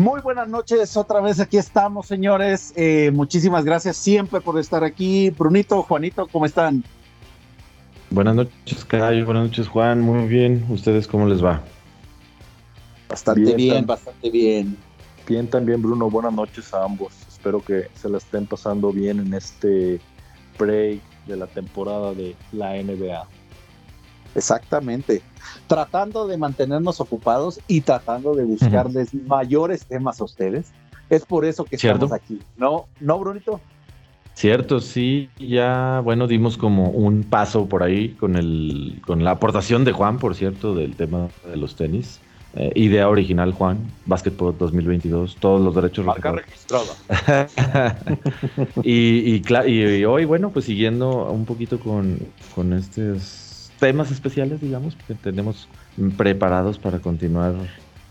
Muy buenas noches, otra vez aquí estamos, señores. Eh, muchísimas gracias siempre por estar aquí. Brunito, Juanito, ¿cómo están? Buenas noches, Cayo. Buenas noches, Juan. Muy bien. ¿Ustedes cómo les va? Bastante bien, bastante bien. Bien también, Bruno. Buenas noches a ambos. Espero que se la estén pasando bien en este break de la temporada de la NBA. Exactamente. Tratando de mantenernos ocupados y tratando de buscarles mayores temas a ustedes. Es por eso que estamos aquí. ¿No, ¿No, Brunito? Cierto, sí, ya, bueno, dimos como un paso por ahí con, el, con la aportación de Juan, por cierto, del tema de los tenis. Eh, idea original, Juan, Basketball 2022, todos los derechos Marca registrada. y, y, y, hoy, bueno, pues siguiendo un poquito con, con estos temas especiales, digamos, que tenemos preparados para continuar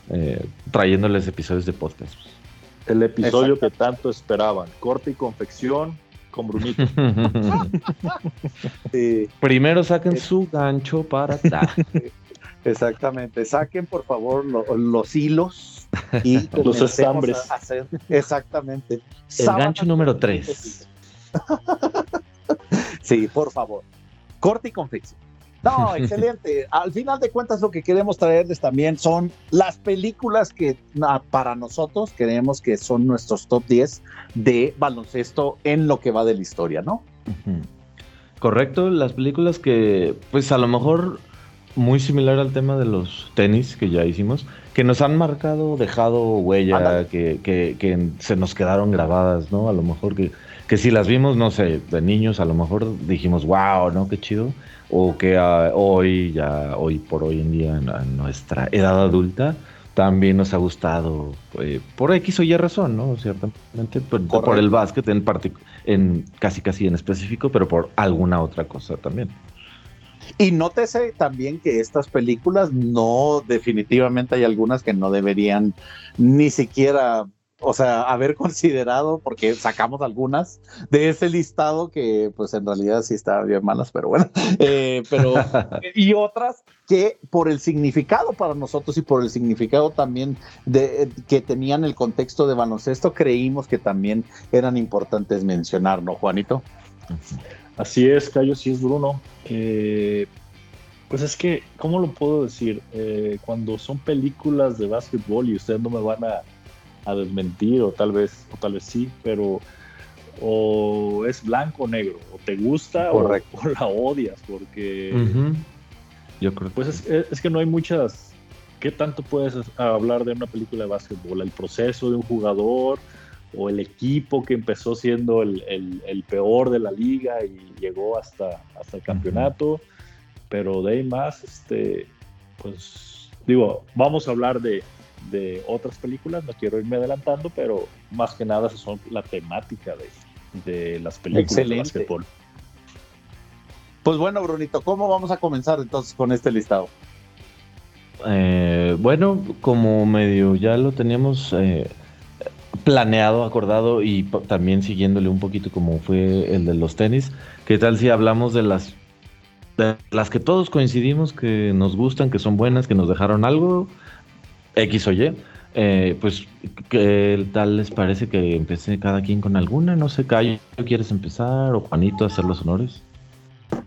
eh, trayéndoles episodios de podcast. El episodio que tanto esperaban, corte y confección con Brunito. Primero saquen su gancho para Exactamente, saquen por favor los hilos y los estambres. Exactamente. El gancho número 3. sí, por favor. Corte y confección. No, excelente. Al final de cuentas lo que queremos traerles también son las películas que para nosotros creemos que son nuestros top 10 de baloncesto en lo que va de la historia, ¿no? Correcto, las películas que pues a lo mejor muy similar al tema de los tenis que ya hicimos, que nos han marcado, dejado huella, que, que, que, se nos quedaron grabadas, ¿no? A lo mejor que, que si las vimos, no sé, de niños, a lo mejor dijimos, wow, ¿no? Qué chido o que ah, hoy, ya hoy por hoy en día, en, nuestra edad adulta, también nos ha gustado eh, por X o Y razón, ¿no? Ciertamente, por, por el básquet en, en casi casi en específico, pero por alguna otra cosa también. Y nótese también que estas películas no, definitivamente hay algunas que no deberían ni siquiera o sea, haber considerado, porque sacamos algunas de ese listado que pues en realidad sí estaban bien malas, pero bueno, eh, pero y otras que por el significado para nosotros y por el significado también de que tenían el contexto de baloncesto, creímos que también eran importantes mencionar, ¿no, Juanito? Así es, Cayo, sí es Bruno. pues es que, ¿cómo lo puedo decir? Eh, cuando son películas de básquetbol y ustedes no me van a a desmentir o tal vez o tal vez sí, pero o es blanco o negro, o te gusta o, la odias, porque yo creo pues es, que no hay muchas. ¿Qué tanto puedes hablar de una película de básquetbol? El proceso de un jugador o el equipo que empezó siendo el, peor de la liga y llegó hasta, hasta el campeonato, pero de ahí más, este, pues digo, vamos a hablar de, de otras películas, no quiero irme adelantando, pero más que nada son la temática de, de las películas de básquetbol. Pues bueno, Brunito, ¿cómo vamos a comenzar entonces con este listado? Eh, bueno, como medio ya lo teníamos eh, planeado, acordado y también siguiéndole un poquito como fue el de los tenis, ¿qué tal si hablamos de las de las que todos coincidimos que nos gustan, que son buenas, que nos dejaron algo X o Y, eh, pues, ¿qué tal les parece que empiece cada quien con alguna? No sé, Cayo, ¿quieres empezar? ¿O Juanito hacer los honores?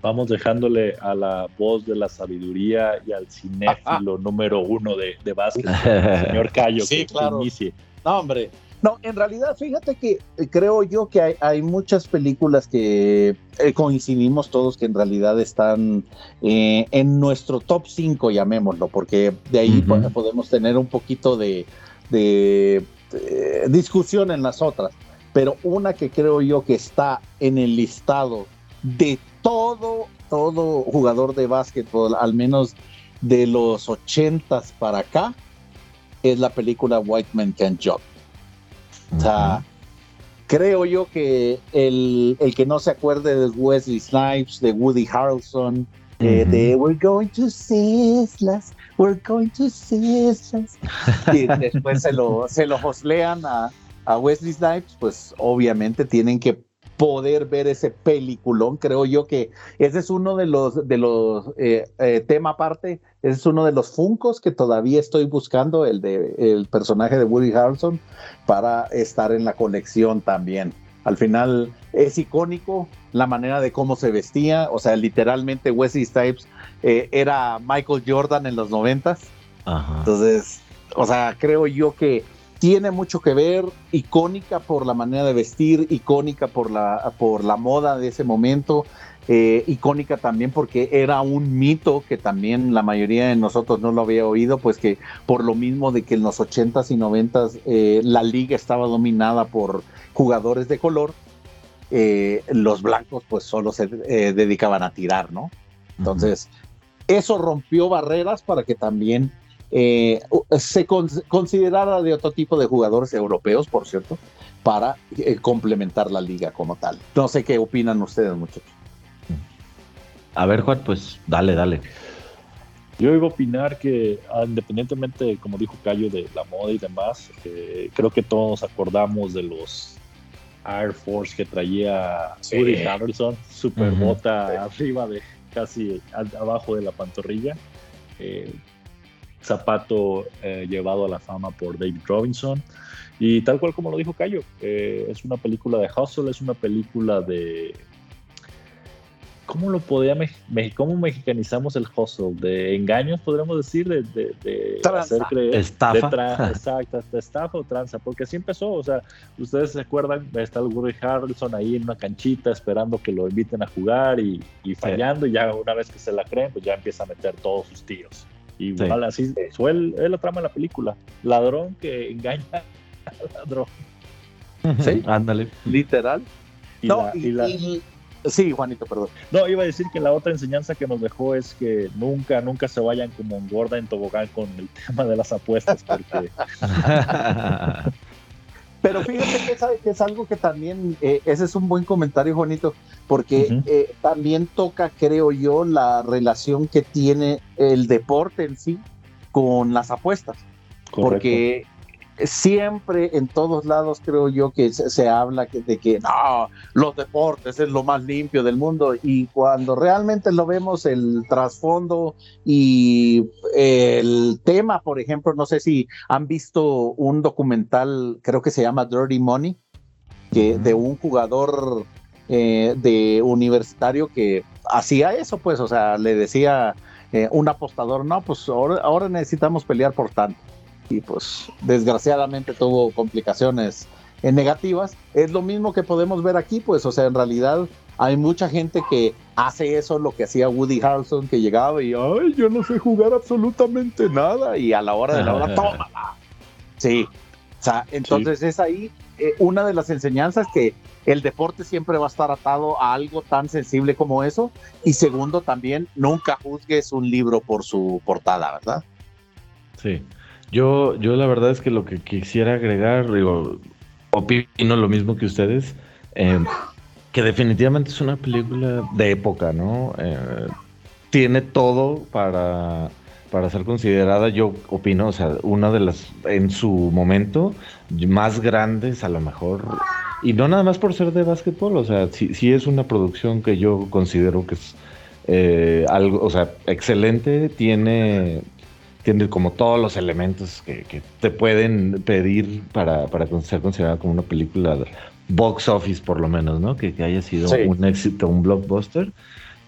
Vamos dejándole a la voz de la sabiduría y al cinéfilo número uno de, de básquet, señor Cayo, sí, que claro. inicie. No, hombre, no, en realidad, fíjate que eh, creo yo que hay, muchas películas que eh, coincidimos todos que en realidad están eh, en nuestro top 5, llamémoslo, porque de ahí podemos tener un poquito de, discusión en las otras. Pero una que creo yo que está en el listado de todo, todo jugador de básquetbol, al menos de los 80s para acá, es la película White Man Can't Jump. O sea, creo yo que el, que no se acuerde de Wesley Snipes, de Woody Harrelson, eh, de We're going to Sislas, we're going to Sislas, y después se lo, se lo a, Wesley Snipes, pues obviamente tienen que poder ver ese peliculón. Creo yo que ese es uno de los, de los eh, eh, tema aparte, ese es uno de los funcos que todavía estoy buscando, el de el personaje de Woody Harrelson, para estar en la colección también. Al final es icónico la manera de cómo se vestía, o sea, literalmente Wesley Snipes eh, era Michael Jordan en los noventas. Entonces, o sea, creo yo que tiene mucho que ver, icónica por la manera de vestir, icónica por la, por la moda de ese momento, eh, icónica también porque era un mito que también la mayoría de nosotros no lo había oído, pues que por lo mismo de que en los 80s y 90s eh, la liga estaba dominada por jugadores de color, eh, los blancos pues solo se dedicaban a tirar, ¿no? Entonces, eso rompió barreras para que también eh, se considerara de otro tipo de jugadores europeos, por cierto, para eh, complementar la liga como tal. No sé qué opinan ustedes, muchachos. A ver, Juan, pues dale, dale. Yo iba a opinar que, ah, independientemente, como dijo Cayo, de la moda y demás, eh, creo que todos acordamos de los Air Force que traía Woody Harrelson, super bota arriba de casi abajo de la pantorrilla. Eh, zapato eh, llevado a la fama por David Robinson. Y tal cual como lo dijo Cayo, eh, es una película de hustle, es una película de... ¿Cómo lo podía cómo mexicanizamos el hustle? De engaños, podríamos decir, de, de, hacer creer. Estafa. exacto, de estafa o tranza, porque así empezó. O sea, ustedes se acuerdan, está el Woody Harrelson ahí en una canchita esperando que lo inviten a jugar y, fallando, y ya una vez que se la creen, pues ya empieza a meter todos sus tiros. Igual así fue la trama de la película. Ladrón que engaña al ladrón. Sí, ándale. Literal. no, Sí, Juanito, perdón. No, iba a decir que la otra enseñanza que nos dejó es que nunca, nunca se vayan como engorda en tobogán con el tema de las apuestas, porque Pero fíjate que es, algo que también, eh, ese es un buen comentario, Juanito, porque eh, también toca, creo yo, la relación que tiene el deporte en sí con las apuestas. Porque siempre en todos lados creo yo que se, habla de que no, los deportes es lo más limpio del mundo y cuando realmente lo vemos el trasfondo y el tema, por ejemplo, no sé si han visto un documental, creo que se llama Dirty Money, que de un jugador eh, de universitario que hacía eso, pues, o sea, le decía eh, un apostador, no, pues ahora necesitamos pelear por tanto y pues desgraciadamente tuvo complicaciones negativas. Es lo mismo que podemos ver aquí, pues, o sea, en realidad hay mucha gente que hace eso, lo que hacía Woody Harrelson, que llegaba y, ay, yo no sé jugar absolutamente nada, y a la hora de la hora, tómala. Sí, o sea, entonces es ahí eh, una de las enseñanzas que el deporte siempre va a estar atado a algo tan sensible como eso, y segundo, también, nunca juzgues un libro por su portada, ¿verdad? Sí. Yo, yo la verdad es que lo que quisiera agregar, digo, opino lo mismo que ustedes, eh, que definitivamente es una película de época, ¿no? Eh, tiene todo para, para ser considerada, yo opino, o sea, una de las, en su momento, más grandes a lo mejor, y no nada más por ser de básquetbol, o sea, sí, sí es una producción que yo considero que es eh, algo, o sea, excelente, tiene tiene como todos los elementos que, te pueden pedir para, para, ser considerada como una película box office por lo menos, ¿no? Que, haya sido un éxito, un blockbuster.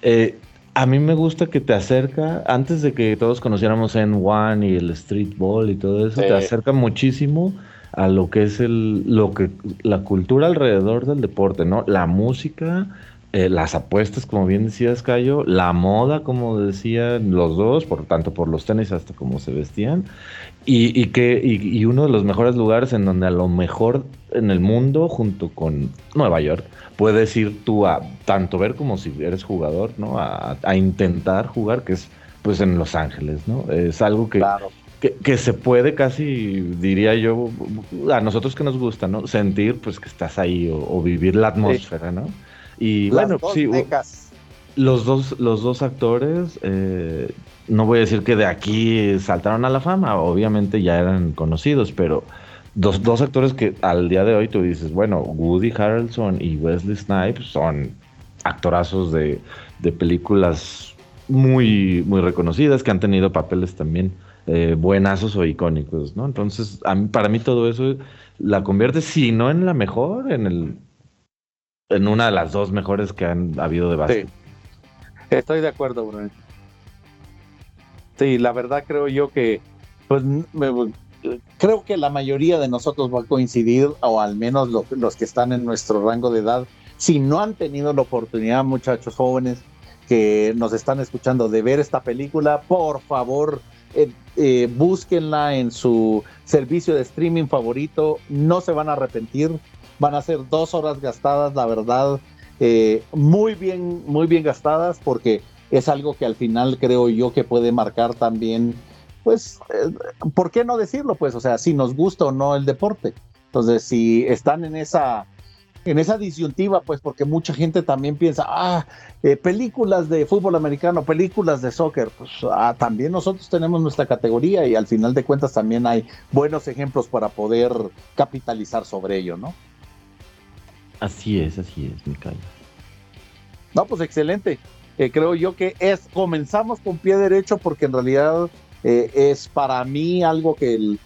Eh, a mí me gusta que te acerca, antes de que todos conociéramos N1 y el Street Ball y todo eso, te acerca muchísimo a lo que es el, lo que, la cultura alrededor del deporte, ¿no? La música, eh, las apuestas, como bien decías, Cayo, la moda, como decían los dos, por tanto por los tenis hasta como se vestían, y, que y, uno de los mejores lugares en donde a lo mejor en el mundo, junto con Nueva York, puedes ir tú a tanto ver como si eres jugador, ¿no? A, intentar jugar, que es pues en Los Ángeles, ¿no? Es algo que, que, se puede casi, diría yo, a nosotros que nos gusta, ¿no? Sentir pues que estás ahí o, vivir la atmósfera, ¿no? Y bueno, sí, los dos, los dos actores, eh, no voy a decir que de aquí saltaron a la fama, obviamente ya eran conocidos, pero, dos, dos actores que al día de hoy tú dices, bueno, Woody Harrelson y Wesley Snipes son actorazos de, de películas muy, muy reconocidas, que han tenido papeles también eh, buenazos o icónicos, ¿no? Entonces, para mí todo eso la convierte, si no en la mejor, en el en una de las dos mejores que han habido de base. Estoy de acuerdo, Bruno. Sí, la verdad creo yo que, pues, creo que la mayoría de nosotros va a coincidir, o al menos los que están en nuestro rango de edad, si no han tenido la oportunidad, muchachos jóvenes que nos están escuchando, de ver esta película, por favor, eh, eh, búsquenla en su servicio de streaming favorito, no se van a arrepentir, van a ser dos horas gastadas, la verdad, eh, muy bien, muy bien gastadas, porque es algo que al final creo yo que puede marcar también, pues, ¿por qué no decirlo? Pues, o sea, si nos gusta o no el deporte. Entonces, si están en esa en esa disyuntiva, pues porque mucha gente también piensa, ah, eh, películas de fútbol americano, películas de soccer, pues ah, también nosotros tenemos nuestra categoría y al final de cuentas también hay buenos ejemplos para poder capitalizar sobre ello, ¿no? Así es, así es, Micael. No, pues excelente. Eh, creo yo que es, comenzamos con pie derecho porque en realidad eh, es para mí algo que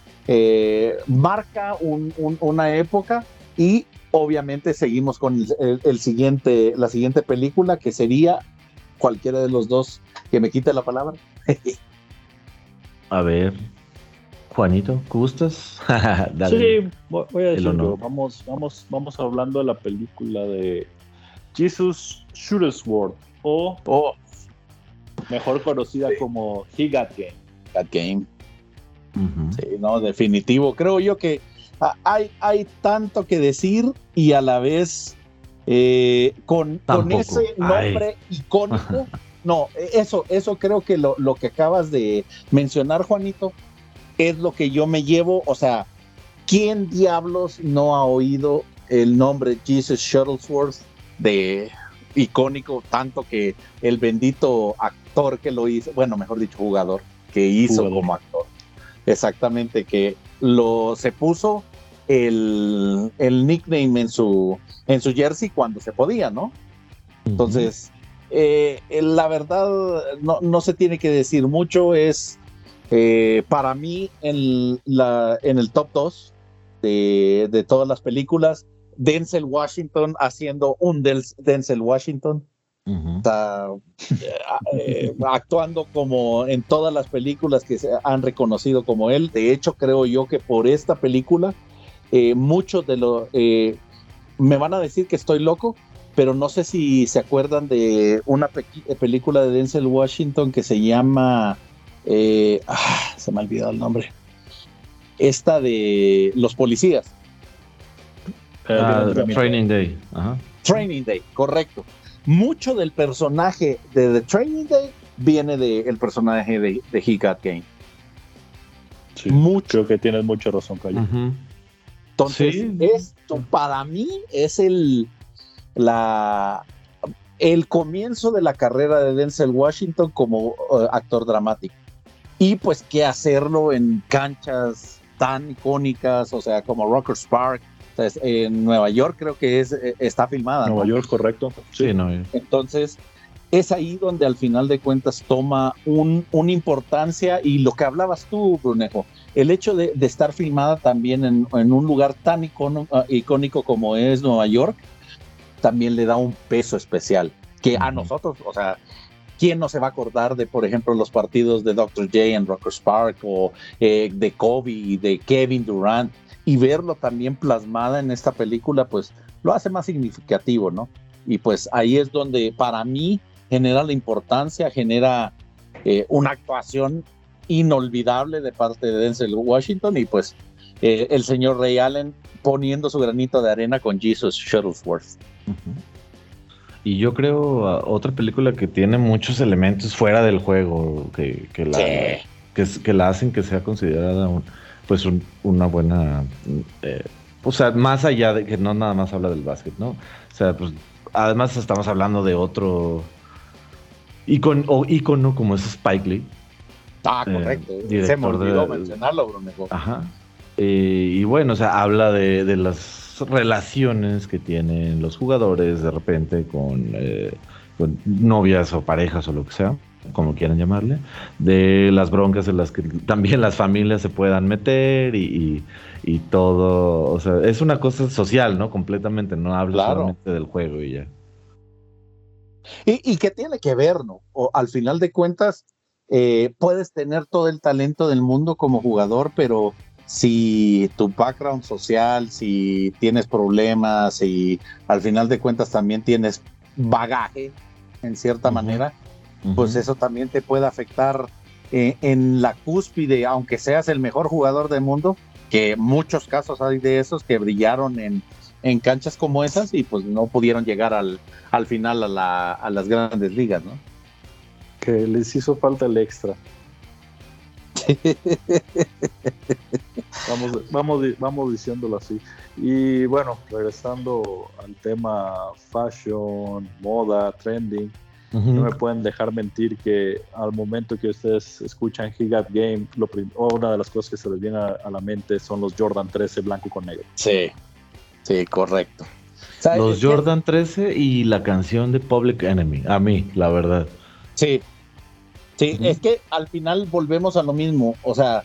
marca una época y obviamente seguimos con el, siguiente, la siguiente película, que sería cualquiera de los dos que me quite la palabra. a ver, Juanito, ¿gustas? sí, voy a decirlo. Vamos, vamos, vamos hablando de la película de Jesus Shootersworth o oh. mejor conocida como He Got Game. Got Game. Sí, no, definitivo. Creo yo que hay, hay tanto que decir y a la vez eh, con, con, ese nombre icónico. No, eso, eso creo que lo, lo, que acabas de mencionar, Juanito, es lo que yo me llevo. O sea, ¿quién diablos no ha oído el nombre Jesus Shuttlesworth de icónico, tanto que el bendito actor que lo hizo, bueno, mejor dicho, jugador que hizo como actor, exactamente, que lo se puso el, nickname en su, en su jersey cuando se podía, ¿no? Entonces, eh, la verdad, no, se tiene que decir mucho, es eh, para mí en, la, en el top 2 de, todas las películas, Denzel Washington haciendo un Denzel Washington. Está eh, actuando como en todas las películas que se han reconocido como él. De hecho, creo yo que por esta película eh, muchos de los... Eh, me van a decir que estoy loco, pero no sé si se acuerdan de una película de Denzel Washington que se llama... Eh, ah, se me ha olvidado el nombre. Esta de los policías. Ah, Training Day. Training Day, correcto. Mucho del personaje de The Training Day viene del personaje de, de He Got Game. mucho. Creo que tienes mucha razón, Calle. Entonces, esto para mí es el, la, el comienzo de la carrera de Denzel Washington como uh, actor dramático. Y pues que hacerlo en canchas tan icónicas, o sea, como Rockers Park, en Nueva York creo que es, eh, está filmada. Nueva York, correcto. Sí, no. Entonces, es ahí donde al final de cuentas toma un, una importancia y lo que hablabas tú, Brunejo, el hecho de, estar filmada también en, un lugar tan ah, icónico como es Nueva York, también le da un peso especial. Que a nosotros, o sea, ¿quién no se va a acordar de, por ejemplo, los partidos de Dr. J en Rockers Park o eh, de Kobe y de Kevin Durant? Y verlo también plasmada en esta película, pues lo hace más significativo, ¿no? Y pues ahí es donde para mí genera la importancia, genera eh, una actuación inolvidable de parte de Denzel Washington y pues eh, el señor Ray Allen poniendo su granito de arena con Jesus Shuttlesworth. Y yo creo uh, otra película que tiene muchos elementos fuera del juego que, que, la, que, la hacen que sea considerada pues una buena... Eh, o sea, más allá de que no nada más habla del básquet, ¿no? O sea, pues además estamos hablando de otro icono, o icono como es Spike Lee, Ah, eh, correcto. Se me olvidó mencionarlo, Brunejo. Ajá. Eh, y bueno, o sea, habla de, de, las relaciones que tienen los jugadores de repente con, eh, con, novias o parejas o lo que sea, como quieran llamarle, de las broncas en las que también las familias se puedan meter y, y, y todo, o sea, es una cosa social, ¿no? Completamente, no habla Claro. solamente del juego y ya. Y, y que tiene que ver, ¿no? O, al final de cuentas, eh, puedes tener todo el talento del mundo como jugador, pero si tu background social, si tienes problemas y al final de cuentas también tienes bagaje, en cierta manera, pues eso también te puede afectar eh, en la cúspide, aunque seas el mejor jugador del mundo, que muchos casos hay de esos que brillaron en, en canchas como esas y pues no pudieron llegar al, al final a, la- a las grandes ligas, ¿no? Que les hizo falta el extra. Vamos, vamos, di- vamos diciéndolo así. Y bueno, regresando al tema fashion, moda, trending, no me pueden dejar mentir que al momento que ustedes escuchan He Got Game, lo una de las cosas que se les viene a, a la mente son los Jordan 13 blanco con negro. Sí, sí, correcto. Los Jordan 13 y la canción de Public Enemy, a mí, la verdad. Sí, sí, es que al final volvemos a lo mismo, o sea,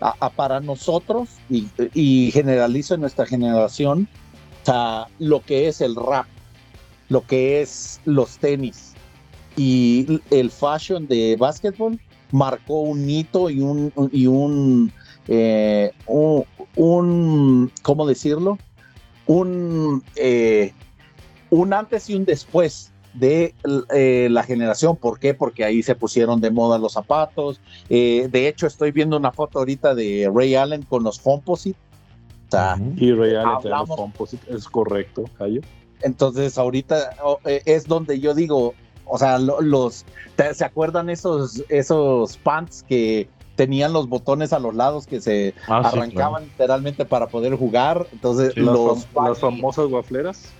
a- a para nosotros y, y generalizo en nuestra generación, o sea, lo que es el rap, lo que es los tenis y el fashion de básquetbol marcó un hito y un y un eh, un, un- ¿cómo decirlo? Un eh, un antes y un después de eh, la generación. ¿Por qué? Porque ahí se pusieron de moda los zapatos. Eh, de hecho, estoy viendo una foto ahorita de Ray Allen con los Composite. O sea, Ujú. Y Real Hablamos- Composite, es correcto, Cayo. entonces ahorita oh, eh, es donde yo digo, o sea, lo- los, ¿te- ¿se acuerdan esos, esos pants que tenían los botones a los lados que se Ah, sí, arrancaban literalmente para poder jugar? Entonces, Las, los fam- las famosas guafleras.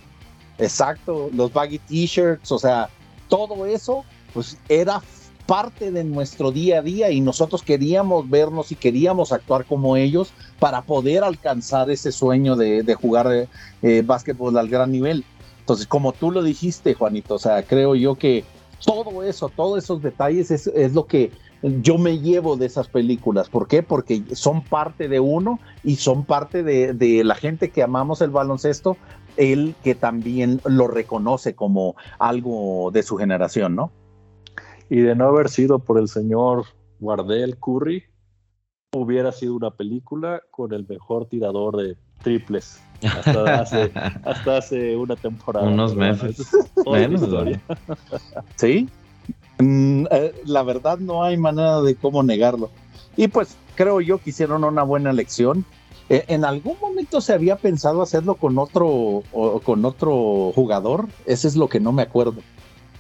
Exacto, los baggy t-shirts, o sea, todo eso, pues era parte de nuestro día a día y nosotros queríamos vernos y queríamos actuar como ellos para poder alcanzar ese sueño de, de jugar eh, básquetbol al gran nivel. Entonces, como tú lo dijiste, Juanito, o sea, creo yo que todo eso, todos esos detalles es, es lo que yo me llevo de esas películas. ¿Por qué? Porque son parte de uno y son parte de, de la gente que amamos el baloncesto, él que también lo reconoce como algo de su generación, ¿no? Y de no haber sido por el señor Wardell Curry, hubiera sido una película con el mejor tirador de triples hasta hace, hasta hace una temporada. Unos meses. Menos. Sí. Mm, eh, la verdad no hay manera de cómo negarlo. Y pues creo yo que hicieron una buena elección. Eh, en algún momento se había pensado hacerlo con otro o con otro jugador. Ese es lo que no me acuerdo.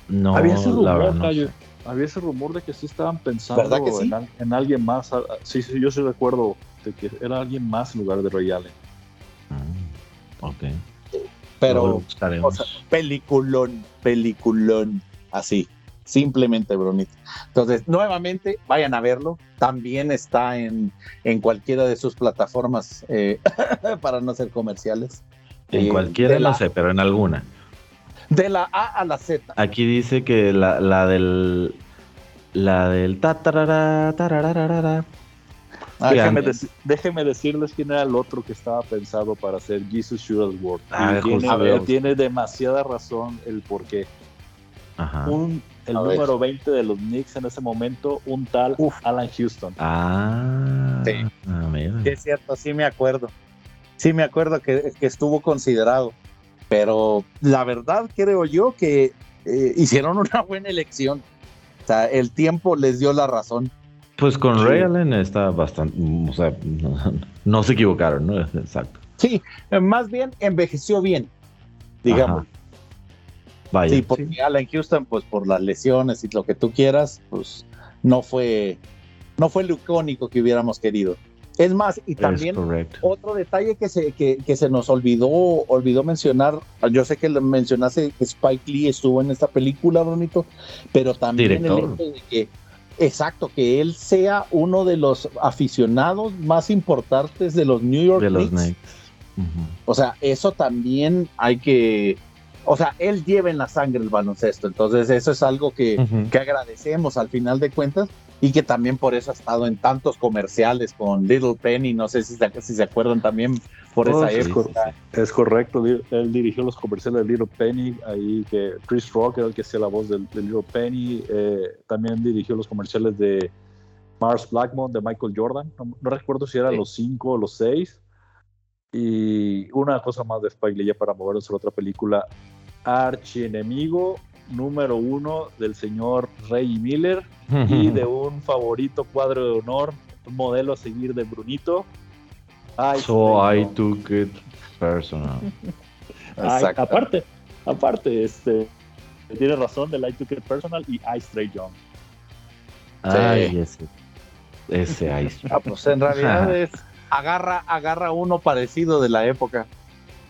No, Había ese la verdad rumor, no. Había ese rumor de que sí estaban pensando ¿Verdad que sí? en, al- en alguien más. Sí, sí, yo sí recuerdo de que era alguien más en lugar de Ray Allen. Mm, ok. Pero o sea, peliculón, peliculón, así, simplemente bonito. Entonces, nuevamente, vayan a verlo. También está en, en cualquiera de sus plataformas eh, para no ser comerciales. en Eh, cualquiera, no la- sé, pero en alguna. De la A a la Z. Aquí dice que la, la del. La del. Ta, tarara, tarararara. Ah, déjeme, déjeme decirles quién era el otro que estaba pensado para hacer Jesus Shoot World. Ah, tiene, a ver. tiene demasiada razón el por qué. Ajá. Un, el A ver. número 20 de los Knicks en ese momento, un tal Uf. Alan Houston. Ah, Sí. ah, mira. Sí, es cierto, sí me acuerdo. Sí me acuerdo que, que estuvo considerado. Pero la verdad creo yo que eh, hicieron una buena elección. O sea, el tiempo les dio la razón. Pues con Sí. Ray Allen está bastante. O sea, no, no se equivocaron, ¿no? Exacto. Sí, eh, más bien envejeció bien, digamos. Ajá. Vaya. Sí, porque Alan Houston, pues por las lesiones y lo que tú quieras, pues no fue, no fue lo icónico que hubiéramos querido. Es más, y también otro detalle que se, que, que se nos olvidó, olvidó mencionar, yo sé que mencionaste que Spike Lee estuvo en esta película, bonito, pero también Director. el hecho de que exacto, que él sea uno de los aficionados más importantes de los New York De los Knicks. O sea, eso también hay que, o sea, él lleva en la sangre el baloncesto, entonces eso es algo que, Ujú. que agradecemos al final de cuentas y que también por eso ha estado en tantos comerciales con Little Penny, no sé si se, si se acuerdan también por Oh, esa sí, época. Es correcto, di- él dirigió los comerciales de Little Penny, ahí que Chris Rock era el que hacía la voz de, de Little Penny, eh, también dirigió los comerciales de Mars Blackmon, de Michael Jordan, no, no recuerdo si eran Sí. los cinco o los seis. Y una cosa más de Spike Lee ya para movernos a otra película, archienemigo número uno del señor Ray Miller y de un favorito cuadro de honor, modelo a seguir de Brunito. Ay, So I took it personal. Aparte, aparte, este, tiene razón del I Took It Personal y I Stray Young. Ay, ese. Ese Ice. Ah, pues en realidad es agarra, agarra uno parecido de la época.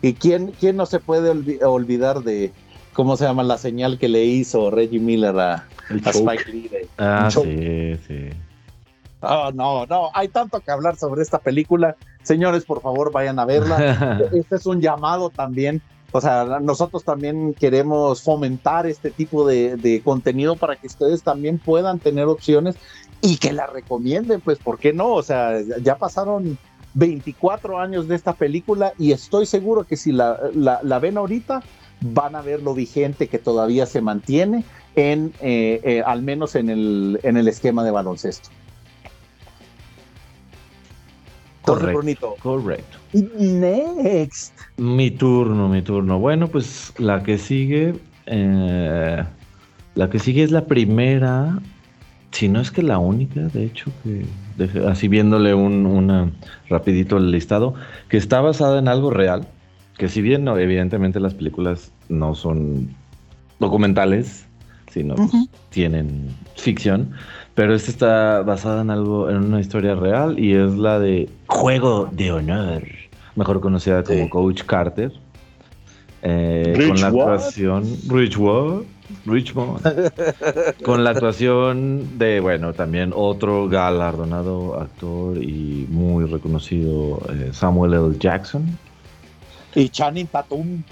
¿Y quién, quién no se puede olvi- olvidar de cómo se llama la señal que le hizo Reggie Miller a. Spike Lee? de- Ah, sí, sí. Oh, no, no, hay tanto que hablar sobre esta película. Señores, por favor, vayan a verla. Este es un llamado también. O sea, nosotros también queremos fomentar este tipo de, de contenido para que ustedes también puedan tener opciones y que la recomienden, pues, ¿por qué no? O sea, ya pasaron 24 años de esta película y estoy seguro que si la, la- la ven ahorita, van a ver lo vigente que todavía se mantiene en, eh, eh, al menos en el, en el esquema de baloncesto. Correcto. Correcto. next. Mi turno, mi turno. Bueno, pues la que sigue. eh, la que sigue es la primera. Si no es que la única, de hecho, que así viéndole un una rapidito el listado, que está basada en algo real. Que si bien no, evidentemente las películas no son documentales, sino pues, tienen ficción. Pero esta está basada en algo, en una historia real y es la de Juego de Honor, mejor conocida como Sí. Coach Carter. Eh, Rich con la what? actuación? Richmond. con la actuación de, bueno, también otro galardonado actor y muy reconocido eh, Samuel L. Jackson. Y Channing Tatum.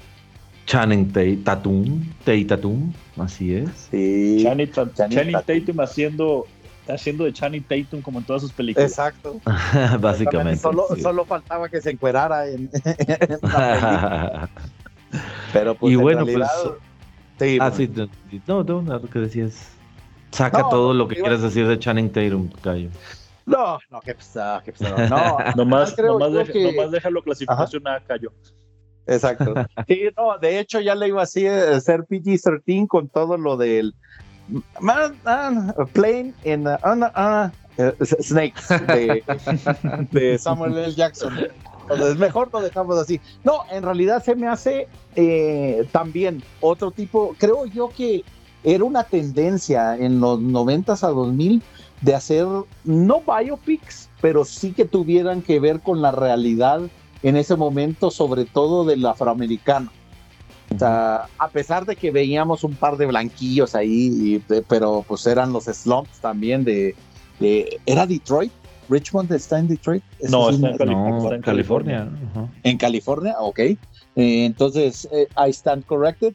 Channing Tatum, Tate Tatum, así es. Sí. Channing, Ta- Channing Channing Tatum. Tatum haciendo, haciendo de Channing Tatum como en todas sus películas. Exacto. Básicamente. Solo, sí. solo faltaba que se encuerara en, en la película. Pero pues Y en bueno, realidad, pues, sí, Ah, sí, no, no, no, lo que decías. Saca No, todo lo que quieras decir de Channing Tatum, Cayo. No, no, qué pesado, qué pesado. No, Nomás, creo nomás, deja- que- nomás déjalo clasificación a Cayo. Exacto. Sí, no, de hecho ya le iba así a ser PG-13 con todo lo del man, man, plane in uh, uh, uh, uh, Snakes de, de Samuel L. Jackson. Entonces mejor lo dejamos así. No, en realidad se me hace eh, también otro tipo, creo yo que era una tendencia en los 90 a 2000 de hacer no biopics, pero sí que tuvieran que ver con la realidad en ese momento, sobre todo del afroamericano. A pesar de que veíamos un par de blanquillos ahí, pero pues eran los slumps también de- ¿Era Detroit? ¿Richmond está en Detroit? No, está en No, está en California. ajá. en California, ok. Eh, entonces, eh, I stand corrected.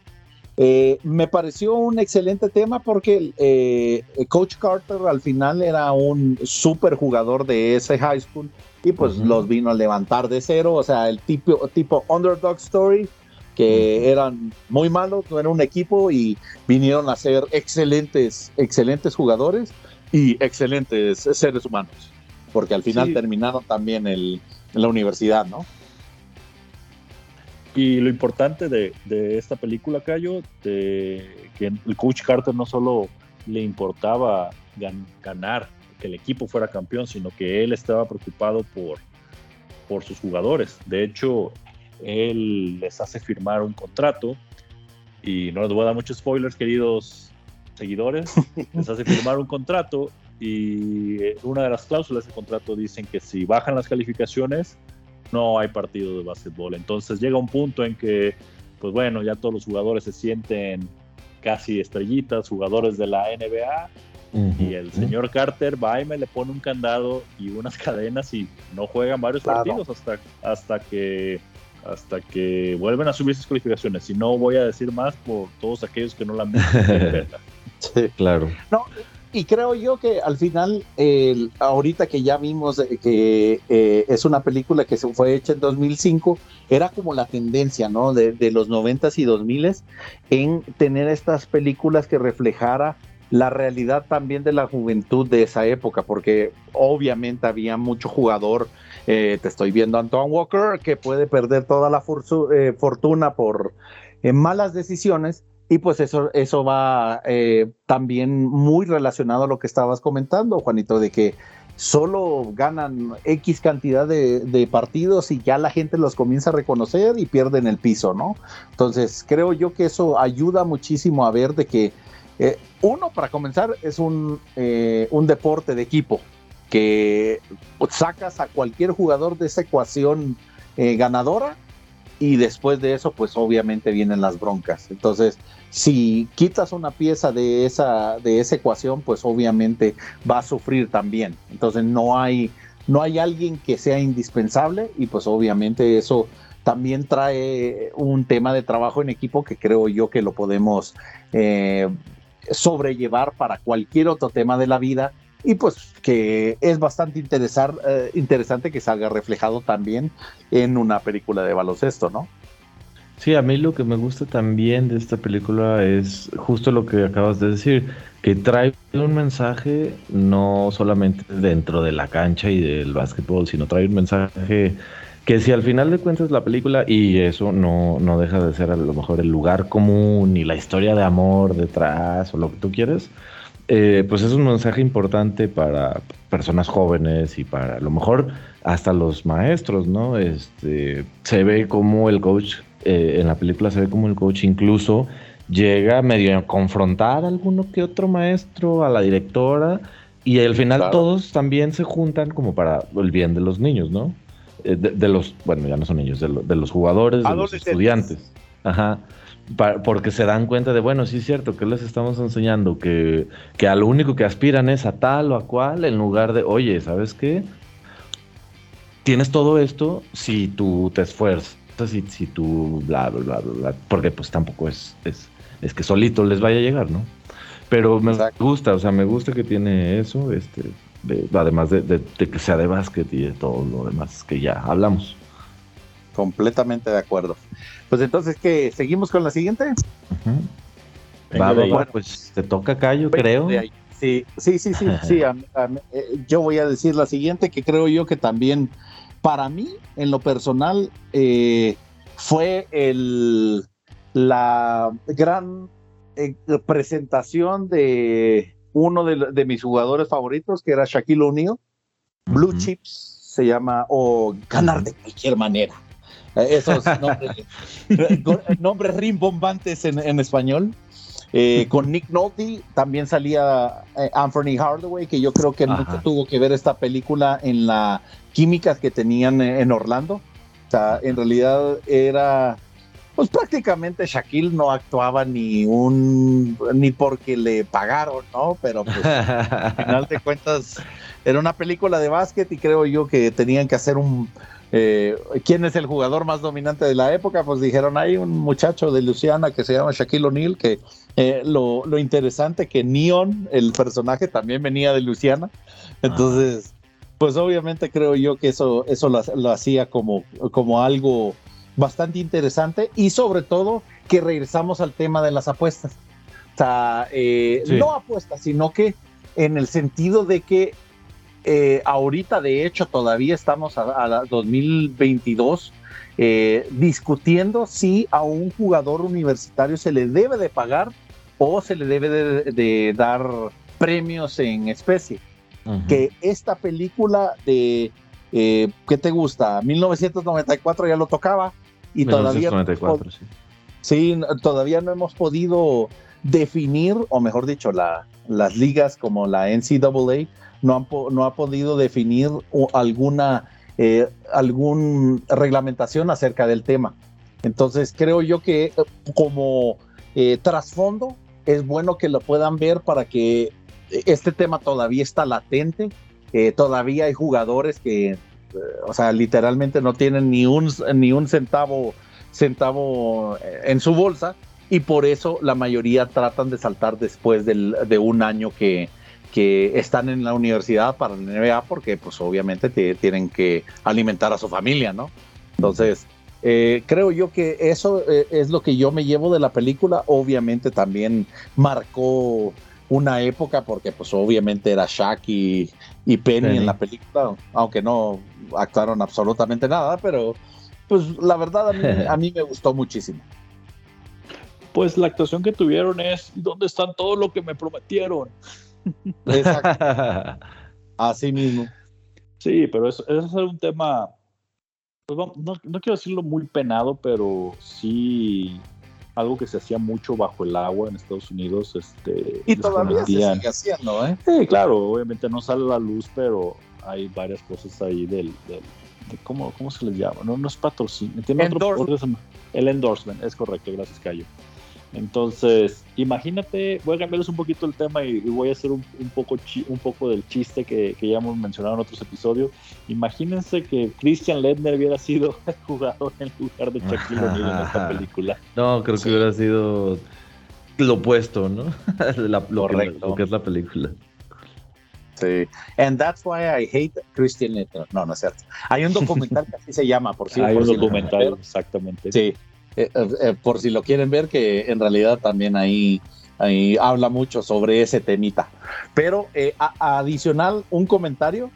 Eh, me pareció un excelente tema porque eh, Coach Carter al final era un super jugador de ese high school y pues Ujú. los vino a levantar de cero, o sea, el tipo, tipo underdog story, que eran muy malos, no era un equipo y vinieron a ser excelentes, excelentes jugadores y excelentes seres humanos, porque al final Sí. terminaron también el, en la universidad, ¿no? Y lo importante de, de esta película, Cayo, de que el coach Carter no solo le importaba gan- ganar, que el equipo fuera campeón, sino que él estaba preocupado por, por sus jugadores. De hecho, él les hace firmar un contrato y no les voy a dar muchos spoilers, queridos seguidores, les hace firmar un contrato y una de las cláusulas del contrato dicen que si bajan las calificaciones, no hay partido de básquetbol. Entonces llega un punto en que, pues bueno, ya todos los jugadores se sienten casi estrellitas, jugadores de la NBA, y el señor Carter va y me le pone un candado y unas cadenas y no juegan varios partidos hasta, hasta que hasta que vuelven a subir sus calificaciones. Si no voy a decir más por todos aquellos que no la han visto. sí, claro. No, y creo yo que al final, ahorita que ya vimos que eh, es una película que se fue hecha en 2005, era como la tendencia, ¿no? De, de los 90s y 2000s en tener estas películas que reflejara la realidad también de la juventud de esa época, porque obviamente había mucho jugador, eh, te estoy viendo Antoine Walker, que puede perder toda la eh, fortuna por eh, malas decisiones, y pues eso, eso va también muy relacionado a lo que estabas comentando, Juanito, de que solo ganan X cantidad de, de, partidos y ya la gente los comienza a reconocer y pierden el piso, ¿no? Entonces creo yo que eso ayuda muchísimo a ver de que eh, uno, para comenzar, es un, eh, un deporte de equipo que sacas a cualquier jugador de esa ecuación eh, ganadora y después de eso, pues obviamente vienen las broncas. Entonces, si quitas una pieza de esa, de esa ecuación, pues obviamente va a sufrir también. Entonces, no hay, no hay alguien que sea indispensable y pues obviamente eso también trae un tema de trabajo en equipo que creo yo que lo podemos sobrellevar para cualquier otro tema de la vida y pues que es bastante interesar, eh, interesante que salga reflejado también en una película de baloncesto, ¿no? Sí, a mí lo que me gusta también de esta película es justo lo que acabas de decir, que trae un mensaje no solamente dentro de la cancha y del básquetbol, sino trae un mensaje que si al final de cuentas la película, y eso no, no deja de ser a lo mejor el lugar común y la historia de amor detrás o lo que tú quieres, eh, pues es un mensaje importante para personas jóvenes y para a lo mejor hasta los maestros, ¿no? Este, se ve como el coach, eh, en la película se ve como el coach incluso llega medio a confrontar a alguno que otro maestro, a la directora, y al final todos también se juntan como para el bien de los niños, ¿no? Eh, de, los, bueno, ya no son ellos, de, los jugadores, de los estudiantes. Ajá. Porque se dan cuenta de, bueno, sí es cierto que les estamos enseñando que, que a lo único que aspiran es a tal o a cual, en lugar de, oye, ¿sabes qué? Tienes todo esto si tú te esfuerzas, si, si tú bla, bla, bla, bla, porque pues tampoco es, es, es que solito les vaya a llegar, ¿no? Pero me gusta, o sea, me gusta que tiene eso, este, además de, que sea de básquet y de todo lo demás que ya hablamos. Completamente de acuerdo. Pues entonces, ¿qué? ¿Seguimos con la siguiente? bueno, pues te toca acá, yo creo. Sí, sí, sí, sí, sí. Eh, yo voy a decir la siguiente, que creo yo que también, para mí, en lo personal, eh, fue el, la gran eh, presentación de uno de, mis jugadores favoritos, que era Shaquille O'Neal. Blue Chips se llama, o ganar de cualquier manera. Eh, esos nombres, rimbombantes en, español. Eh, con Nick Nolte también salía eh, Anthony Hardaway, que yo creo que nunca tuvo que ver esta película en la química que tenían en Orlando. O sea, en realidad era pues prácticamente Shaquille no actuaba ni un ni porque le pagaron, ¿no? Pero pues al final de cuentas era una película de básquet y creo yo que tenían que hacer un eh, ¿Quién es el jugador más dominante de la época? Pues dijeron, hay un muchacho de Luciana que se llama Shaquille O'Neal, que eh, lo, lo, interesante que Neon, el personaje, también venía de Luciana. Entonces, pues obviamente creo yo que eso, eso lo, lo hacía como, como algo bastante interesante y sobre todo que regresamos al tema de las apuestas. O sea, eh, no apuestas, sino que en el sentido de que eh, ahorita de hecho todavía estamos a, 2022 eh, discutiendo si a un jugador universitario se le debe de pagar o se le debe de, dar premios en especie. Que esta película de, ¿qué te gusta? 1994 ya lo tocaba y todavía, sí. todavía no hemos podido definir, o mejor dicho, la, las ligas como la NCAA no, han, ha podido definir alguna eh, algún reglamentación acerca del tema. Entonces creo yo que eh, como eh, trasfondo es bueno que lo puedan ver para que este tema todavía está latente, todavía hay jugadores que, o sea, literalmente no tienen ni un, ni un centavo, centavo en su bolsa y por eso la mayoría tratan de saltar después de un año que, que están en la universidad para la NBA porque pues obviamente tienen que alimentar a su familia, ¿no? Entonces, eh, creo yo que eso eh, es lo que yo me llevo de la película. Obviamente también marcó una época porque pues obviamente era Shaq y, Penny en la película, aunque no actuaron absolutamente nada, pero pues la verdad a mí, a mí me gustó muchísimo pues la actuación que tuvieron es ¿dónde están todo lo que me prometieron? Exacto. Así mismo. Sí, pero eso, es un tema, pues, no, quiero decirlo muy penado, pero sí algo que se hacía mucho bajo el agua en Estados Unidos. Este, y todavía se sigue haciendo, ¿eh? Sí, claro, obviamente no sale la luz, pero hay varias cosas ahí del, ¿cómo, ¿cómo, se les llama? No, no es patrocinio. Tiene otro, el endorsement, es correcto, gracias Cayo. Entonces, imagínate, voy a cambiarles un poquito el tema y, voy a hacer un, poco un poco del chiste que, ya hemos mencionado en otros episodios. Imagínense que Christian Ledner hubiera sido el jugador en lugar de Shaquille O'Neal en esta película. No, creo que hubiera sido lo opuesto, ¿no? lo, Que, es la película. Sí. And that's why I hate Christian Ledner. No, no es cierto. Hay un documental que así se llama, por cierto. Hay un documental, exactamente. Sí eh, eh, eh, por si lo quieren ver, que en realidad también ahí, ahí habla mucho sobre ese temita. Pero adicional, un comentario.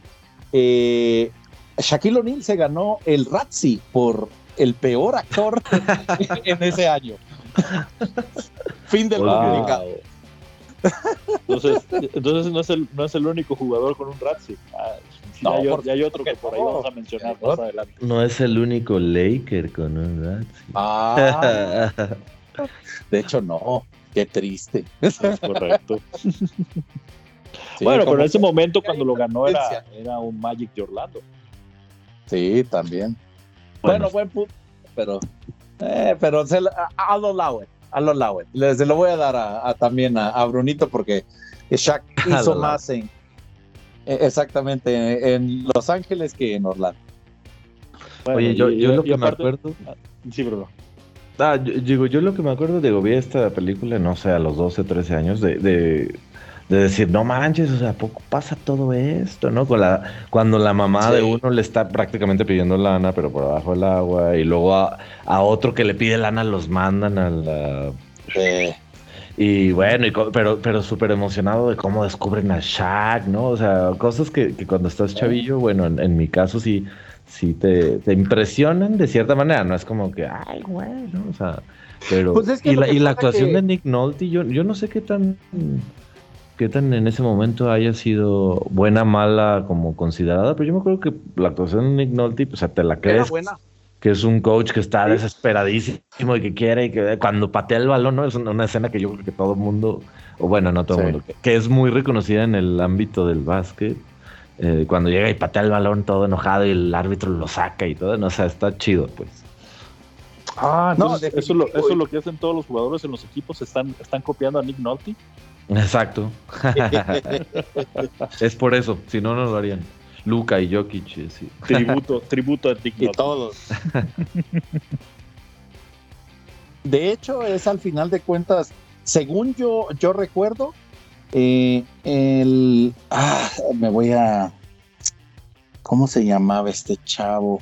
Shaquille O'Neal se ganó el Razzie por el peor actor en ese año. fin del comunicado. Entonces, entonces no, es el, no es el único jugador con un Razzie. Ah, no, ya, hay, otro que por ahí vamos a mencionar más adelante. No es el único Laker con un. Ah, de hecho, no. Qué triste. Es correcto. bueno, pero en ese momento cuando lo ganó era, era un Magic de Orlando. Sí, también. Bueno, buen punto, pero, eh, pero se, a, a los Lauer, a los Lauer. Se lo voy a dar a, también a, Brunito porque Shaq hizo más en, exactamente, en Los Ángeles que en Orlando. Oye, yo, yo lo que me acuerdo. Ah, sí, bro. Ah, yo, digo, yo lo que me acuerdo, digo, vi esta película, no sé, a los 12, 13 años, de, de, decir, no manches, o sea, ¿a poco pasa todo esto, no? Con la, cuando la mamá de uno le está prácticamente pidiendo lana, pero por abajo del agua, y luego a, otro que le pide lana los mandan a la. Y bueno, pero, pero súper emocionado de cómo descubren a Shaq, ¿no? O sea, cosas que, cuando estás chavillo, bueno, en, mi caso sí, sí te, impresionan de cierta manera, no es como que, ay, güey, ¿no? O sea, pero... Pues y, la, y la actuación de Nick Nolte, yo, yo no sé qué tan, qué tan en ese momento haya sido buena, mala, como considerada, pero yo me acuerdo que la actuación de Nick Nolte, pues, o sea, te la crees. Era buena que es un coach que está desesperadísimo y que quiere y que cuando patea el balón, ¿no? Es una, escena que yo creo que todo el mundo, o bueno, no todo el mundo, que, es muy reconocida en el ámbito del básquet. Eh, cuando llega y patea el balón todo enojado y el árbitro lo saca y todo, no, o sea, está chido, pues. Ah, no, eso, es lo, eso es lo que hacen todos los jugadores en los equipos, están, están copiando a Nick Nolte. Exacto. es por eso, si no, no lo harían. Luca y Jokic, sí. Tributo, tributo a Y todos. De hecho, es al final de cuentas, según yo, yo recuerdo, eh, el. Ah, me voy a. ¿Cómo se llamaba este chavo?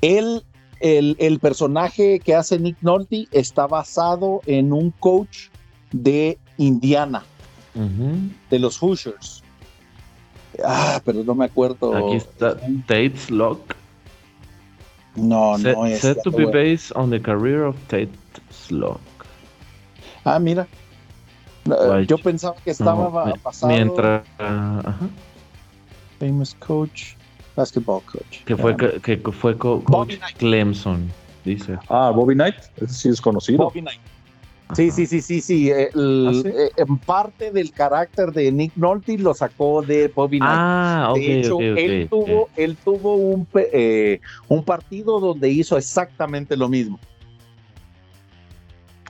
Él, el, el personaje que hace Nick Nolte está basado en un coach de Indiana, de los Hoosiers. Ah, pero no me acuerdo. Aquí está Tate's Lock. No, no es. Set to be based on the career of Tate's Lock. Ah, mira. yo pensaba que estaba pasado. Mientras. ajá. Famous coach, basketball coach. Que fue, que, que, fue coach Clemson, dice. Ah, Bobby Knight, ese sí es conocido. Bobby Knight. Sí, sí, sí, sí, sí. ¿Ah, eh, en parte del carácter de Nick Nolte lo sacó de Bobby Knight. Ah, de hecho, él, tuvo, él tuvo un, eh, un partido donde hizo exactamente lo mismo.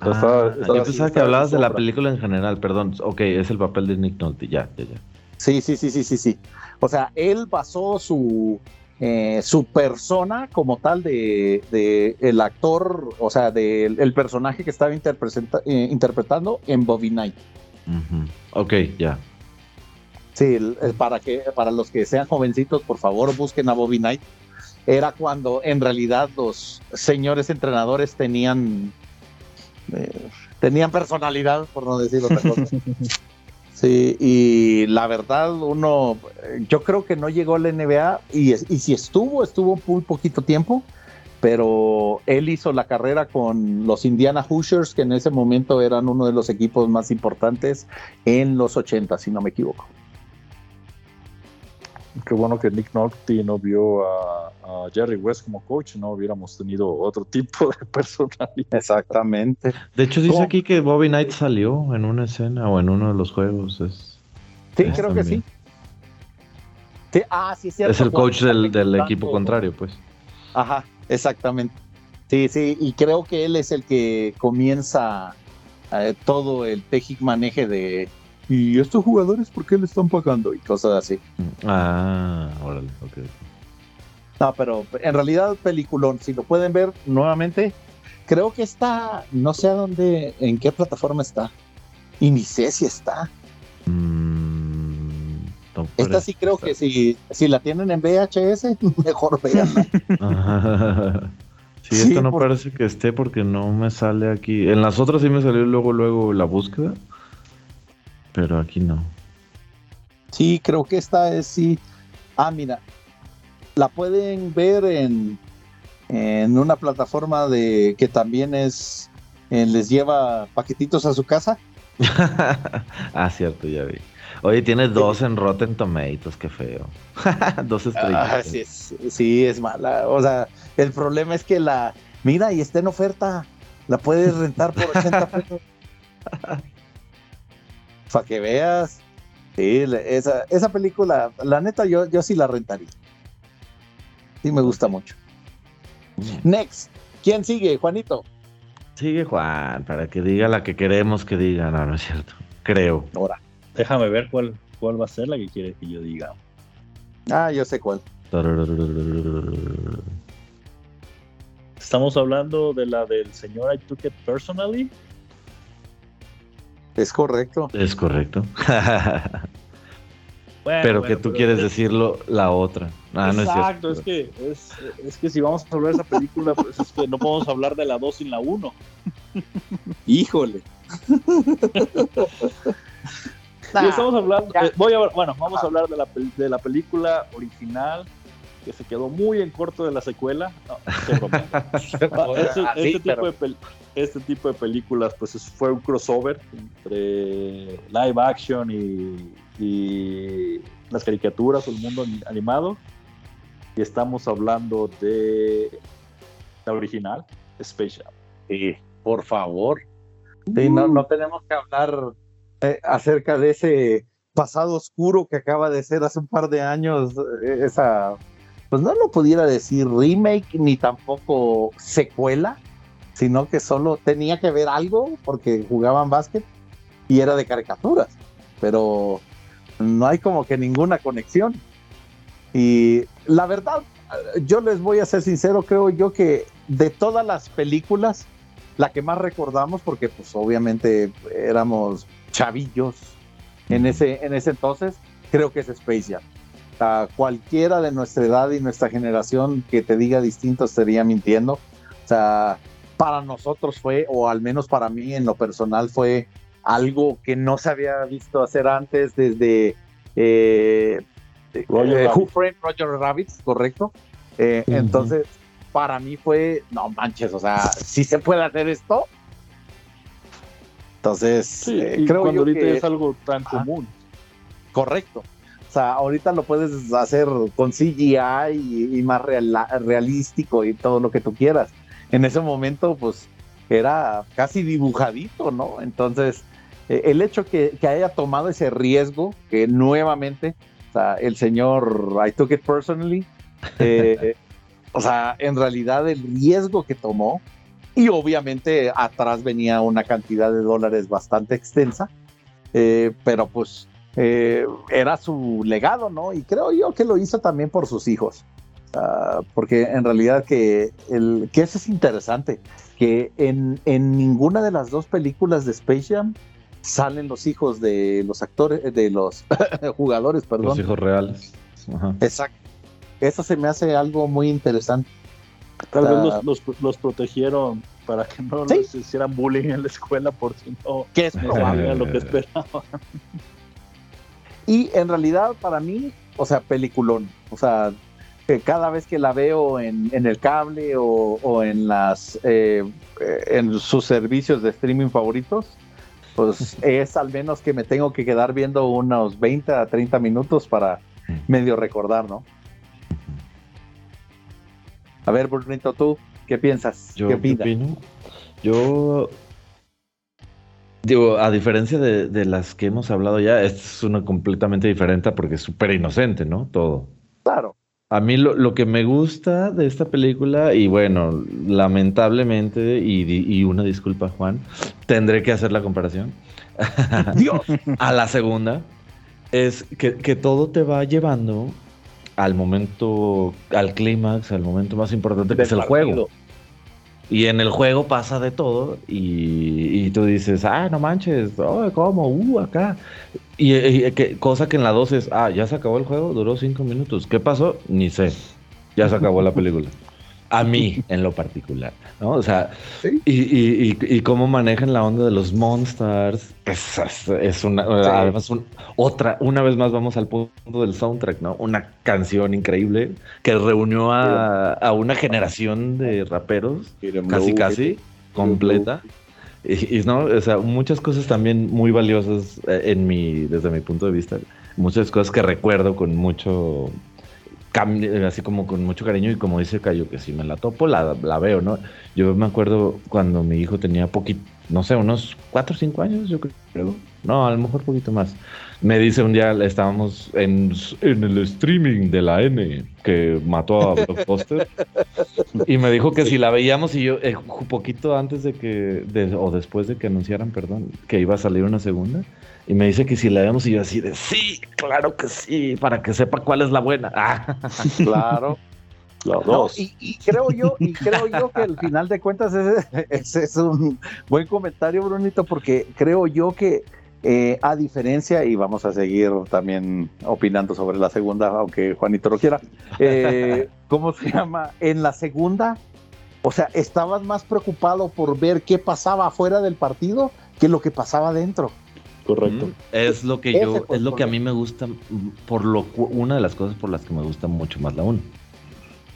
Ah, yo pensaba que hablabas de la película en general, perdón. Ok, es el papel de Nick Nolte, ya, ya, ya. Sí, sí, sí, sí, sí, sí. O sea, él basó su, eh, su persona como tal de, el actor, o sea, del el personaje que estaba eh, interpretando en Bobby Knight. Ok, ya. Sí, para, que, para los que sean jovencitos, por favor, busquen a Bobby Knight. Era cuando en realidad los señores entrenadores tenían eh, tenían personalidad, por no decir otra cosa. Sí, y la verdad, uno, yo creo que no llegó a la NBA y, si estuvo, estuvo muy poquito tiempo, pero él hizo la carrera con los Indiana Hoosiers, que en ese momento eran uno de los equipos más importantes en los 80, si no me equivoco. Qué bueno que Nick Nolte no vio a, Jerry West como coach, no hubiéramos tenido otro tipo de personalidad. Exactamente. De hecho, dice aquí que Bobby Knight salió en una escena o en uno de los juegos. Es, sí, creo que sí. Ah, sí, Es el coach del, equipo contrario, pues. Ajá, exactamente. Sí, sí, y creo que él es el que comienza eh, todo el tejic maneje de, ¿y estos jugadores por qué le están pagando? Y cosas así. Ah, órale, ok. No, pero en realidad peliculón, si lo pueden ver nuevamente, creo que está, no sé a dónde, en qué plataforma está. Y ni sé si está. Mm, Esta sí creo que si, si la tienen en VHS, mejor veanla. sí, esta no parece que esté porque no me sale aquí. En las otras sí me salió luego, luego la búsqueda pero aquí no. Sí, creo que esta es sí. Ah, mira, la pueden ver en, en una plataforma de que también es eh, les lleva paquetitos a su casa. ah, cierto, ya vi. Oye, tiene dos en Rotten Tomatoes, qué feo. dos estrellas. Ah, sí, es, sí, es mala. O sea, el problema es que la. Mira, y está en oferta. La puedes rentar por 80 pesos. para que veas. Sí, esa, esa película, la neta, yo, yo sí la rentaría. Sí, me gusta mucho. Next, ¿quién sigue, Juanito? Sigue Juan, para que diga la que queremos que diga. No, no es cierto. Creo. Ahora, déjame ver cuál, cuál va a ser la que quiere que yo diga. Ah, yo sé cuál. Estamos hablando de la del señor I Took It Personally. Es correcto. Es correcto. pero que tú quieres decirlo la otra. Ah, Exacto, es, que, es, que si vamos a hablar de esa película, pues es que no podemos hablar de la 2 sin la 1. Híjole. estamos hablando, eh, voy a bueno, vamos a hablar de la, de la película original que se quedó muy en corto de la secuela. este, tipo de este, tipo de películas pues fue un crossover entre live action y, las caricaturas o el mundo animado. Y estamos hablando de la original, Space Sí, por favor. no, no tenemos que hablar eh, acerca de ese pasado oscuro que acaba de ser hace un par de años, eh, esa pues no lo pudiera decir remake ni tampoco secuela, sino que solo tenía que ver algo porque jugaban básquet y era de caricaturas, pero no hay como que ninguna conexión. Y la verdad, yo les voy a ser sincero, creo yo que de todas las películas, la que más recordamos, porque pues obviamente éramos chavillos en ese, en ese entonces, creo que es Space Jam cualquiera de nuestra edad y nuestra generación que te diga distinto estaría mintiendo. O sea, para nosotros fue, o al menos para mí en lo personal fue algo que no se había visto hacer antes desde eh, Roger, eh, Who Framed Roger Rabbit, correcto. Eh, entonces, para mí fue, no manches, o sea, si se puede hacer esto. Entonces, creo cuando ahorita es algo tan común. Correcto. O sea, ahorita lo puedes hacer con CGI y, más realístico y todo lo que tú quieras. En ese momento, pues, era casi dibujadito, ¿no? Entonces, eh, el hecho que, haya tomado ese riesgo, que nuevamente, o sea, el señor, I took it personally, eh, o sea, en realidad el riesgo que tomó y obviamente atrás venía una cantidad de dólares bastante extensa, eh, pero pues eh, era su legado, ¿no? Y creo yo que lo hizo también por sus hijos. Ah, porque en realidad que, el, que eso es interesante, que en, en, ninguna de las dos películas de Space Jam salen los hijos de los actores, de los jugadores, perdón. Los hijos reales. Exacto. Eso se me hace algo muy interesante. Tal vez los, los, los, protegieron para que no ¿Sí? les hicieran bullying en la escuela por si no que es probable lo que esperaban. Y en realidad para mí, o sea, peliculón. O sea, que cada vez que la veo en, en el cable o, o en las eh, en sus servicios de streaming favoritos, pues es al menos que me tengo que quedar viendo unos 20 a 30 minutos para medio recordar, ¿no? A ver, Brunito, tú, ¿qué piensas? Yo, ¿Qué opino? Yo Digo, a diferencia de, de, las que hemos hablado ya, esta es una completamente diferente porque es súper inocente, ¿no? Todo. Claro. A mí lo, lo, que me gusta de esta película, y bueno, lamentablemente, y, y una disculpa, Juan, tendré que hacer la comparación. Dios. a la segunda, es que, que todo te va llevando al momento, al clímax, al momento más importante que es el partido. juego. Y en el juego pasa de todo y, y tú dices, ah, no manches, oh, ¿cómo? Uh, acá. Y, y que, cosa que en la 2 es, ah, ya se acabó el juego, duró 5 minutos. ¿Qué pasó? Ni sé. Ya se acabó la película. A mí, en lo particular, ¿no? O sea, ¿Sí? y, y, y, cómo manejan la onda de los monsters, es, es una, sí. además, un, otra, una vez más vamos al punto del soundtrack, ¿no? Una canción increíble que reunió a, a una generación de raperos, casi, casi, completa. Y, y, no, o sea, muchas cosas también muy valiosas en mi, desde mi punto de vista. Muchas cosas que recuerdo con mucho, así como con mucho cariño y como dice Cayo, que si me la topo, la, la veo, ¿no? Yo me acuerdo cuando mi hijo tenía poquito, no sé, unos 4 o 5 años, yo creo. No, a lo mejor poquito más. Me dice un día, estábamos en, en el streaming de la N, que mató a Blockbuster, y me dijo que si la veíamos y yo, eh, poquito antes de que, de, o después de que anunciaran, perdón, que iba a salir una segunda, y me dice que si la vemos y yo así de, sí, claro que sí, para que sepa cuál es la buena. claro. Los dos. Y, y, creo yo, y creo yo que al final de cuentas ese, ese, es un buen comentario, Brunito, porque creo yo que eh, a diferencia, y vamos a seguir también opinando sobre la segunda, aunque Juanito lo quiera, eh, ¿cómo se llama? En la segunda, o sea, estabas más preocupado por ver qué pasaba afuera del partido que lo que pasaba dentro. Correcto. Es lo que yo, es lo que a mí me gusta, por lo una de las cosas por las que me gusta mucho más la 1.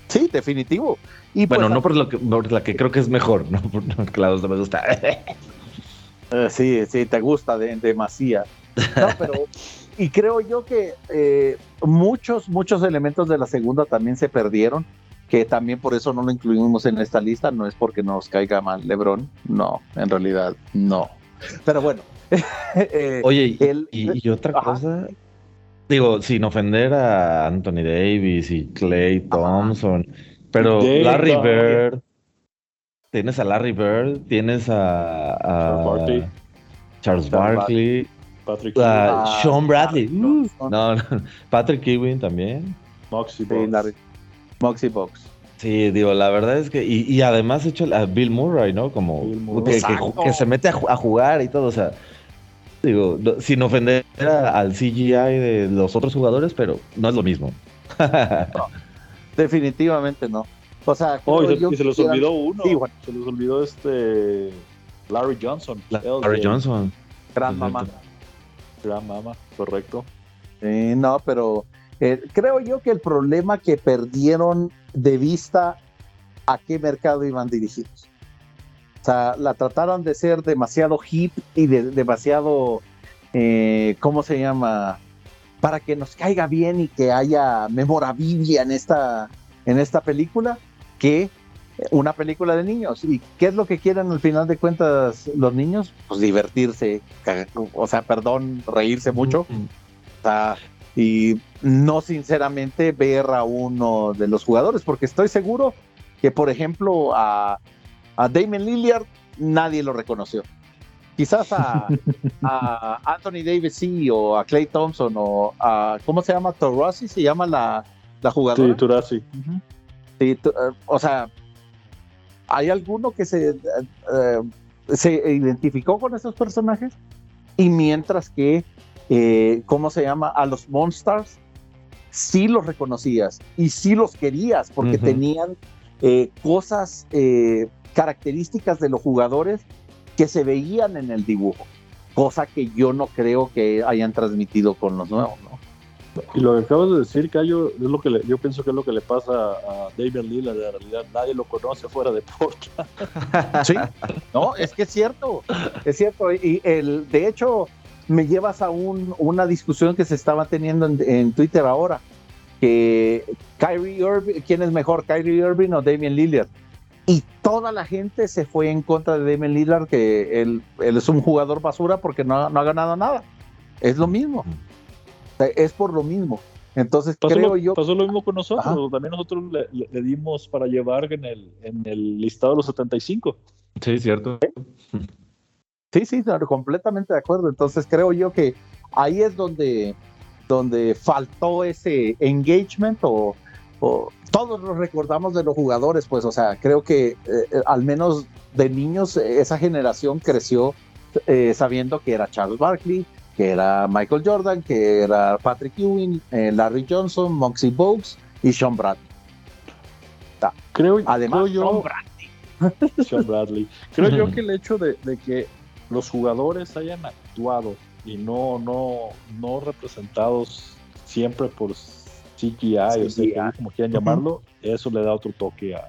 Sí, definitivo. Y bueno, pues, no por, lo que, por la que creo que es mejor, no porque la 2 no me gusta. Uh, sí, sí, te gusta de, demasía. No, pero, y creo yo que eh, muchos, muchos elementos de la segunda también se perdieron, que también por eso no lo incluimos en esta lista, no es porque nos caiga mal Lebron, no, en realidad no. Pero bueno. Eh, Oye, y, y, otra ajá. cosa, digo, sin ofender a Anthony Davis y Clay Thompson, ajá. pero Dave, Larry Bird tienes a Larry Bird, tienes a. Charles Barkley, Patrick a uh, Sean Bradley, uh, no, no, Patrick Ewing también, Moxie Box. Sí, Moxie Box. Sí, digo, la verdad es que, y, y además he hecho a Bill Murray, ¿no? Como que, que, que, se mete a, a, jugar y todo, o sea, digo, sin ofender a, al CGI de los otros jugadores, pero no es lo mismo. no, definitivamente no. O sea, oh, y, se, y se los olvidó uno. Sí, bueno. Se los olvidó este Larry Johnson. Larry Johnson. Gran mamá. Gran mamá, correcto. Eh, no, pero eh, creo yo que el problema que perdieron de vista a qué mercado iban dirigidos. O sea, la trataron de ser demasiado hip y de, demasiado, eh, ¿cómo se llama? Para que nos caiga bien y que haya memorabilia en esta, en esta película que una película de niños. ¿Y qué es lo que quieren al final de cuentas los niños? Pues divertirse, o sea, perdón, reírse mucho. Uh -huh. o sea, y no sinceramente ver a uno de los jugadores, porque estoy seguro que, por ejemplo, a, A Damon Lillard nadie lo reconoció. Quizás a, Anthony Davis sí, o a Clay Thompson, o a, ¿cómo se llama? Torossi se llama la, la jugadora. Sí, Turasi. sí, eh, o sea, ¿hay alguno que se, eh, se identificó con esos personajes? Y mientras que, eh, ¿cómo se llama? A los Monsters, sí los reconocías y sí los querías porque tenían cosas, características de los jugadores que se veían en el dibujo, cosa que yo no creo que hayan transmitido con los nuevos, ¿no? Y lo que acabas de decir, Cayo, es lo que yo pienso que es lo que le pasa a David Lillard. En realidad, nadie lo conoce fuera de Portland. Sí, no, es que es cierto, es cierto. Y el, de hecho, me llevas a un, una discusión que se estaba teniendo en, en Twitter ahora, que Kyrie Irving, ¿quién es mejor, Kyrie Irving o Damian Lillard? Y toda la gente se fue en contra de Damon Lillard, que él, es un jugador basura porque no, ha ganado nada. Es lo mismo. es por lo mismo. Entonces creo yo. Pasó lo mismo con nosotros. También nosotros le, dimos para llevar en el, en el listado de los 75. Sí, cierto. Sí, sí, completamente de acuerdo. Entonces creo yo que ahí es donde, donde faltó ese engagement o todos nos recordamos de los jugadores, pues, o sea, creo que eh, eh, al menos de niños esa generación creció eh, sabiendo que era Charles Barkley, que era Michael Jordan, que era Patrick Ewing, Larry Johnson, Moxie Bogues y Sean Bradley. Creo, Además, yo, Sean Bradley. Sean Bradley. Creo yo que el hecho de, de, que los jugadores hayan actuado y no, no, no representados siempre por CGI, o como quieran llamarlo, eso le da otro toque a...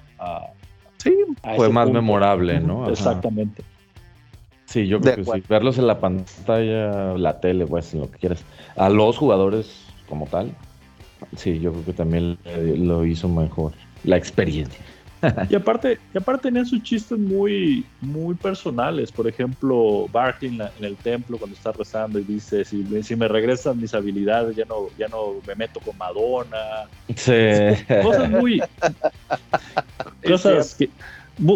sí, fue más memorable, ¿no? Exactamente. Sí, yo creo que sí. Verlos en la pantalla, la tele, pues, en lo que quieras. A los jugadores como tal, sí, yo creo que también lo hizo mejor. La experiencia. y aparte, y aparte tenían sus chistes muy, muy personales. Por ejemplo, Barkley en, el templo cuando está rezando y dice si, si, me regresan mis habilidades ya no, ya no me meto con Madonna. Sí. Cosas muy cosas que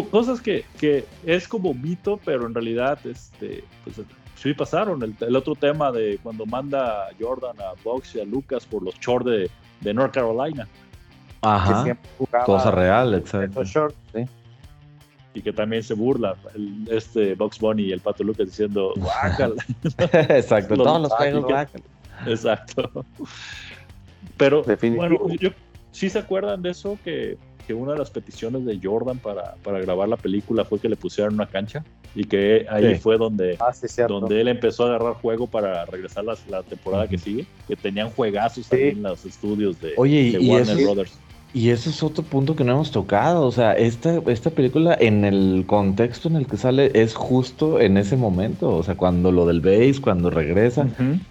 cosas que, que, es como mito, pero en realidad este, pues, sí pasaron. El, otro tema de cuando manda Jordan a Box y a Lucas por los chores de, de North Carolina. Ajá. Cosa real, exacto. Y que también se burla este Box Bunny y el Pato Lucas diciendo exacto, todos los juegos Exacto. Pero bueno, yo, ¿sí se acuerdan de eso? Que, que, una de las peticiones de Jordan para, para grabar la película fue que le pusieran una cancha y que ahí fue donde, ah, donde él empezó a agarrar juego para regresar la, la temporada que sigue, que tenían juegazos ahí en los estudios de, Oye, Warner Brothers. Y ese es otro punto que no hemos tocado. O sea, esta, esta película, en el contexto en el que sale, es justo en ese momento. O sea, cuando lo del base, cuando regresa.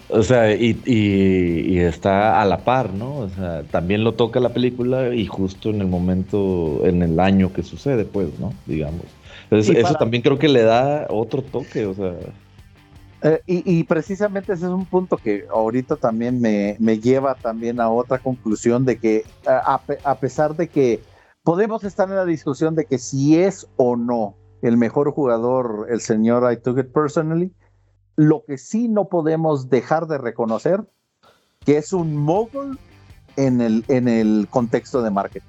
O sea, y, y, está a la par, ¿no? O sea, también lo toca la película y justo en el momento, en el año que sucede, pues, ¿no? Digamos. Entonces, eso también creo que le da otro toque, o sea. Eh, y, precisamente ese es un punto que ahorita también me, lleva también a otra conclusión de que a, pesar de que podemos estar en la discusión de que si es o no el mejor jugador el señor I took it personally, lo que sí no podemos dejar de reconocer que es un mogul en el, en el contexto de marketing.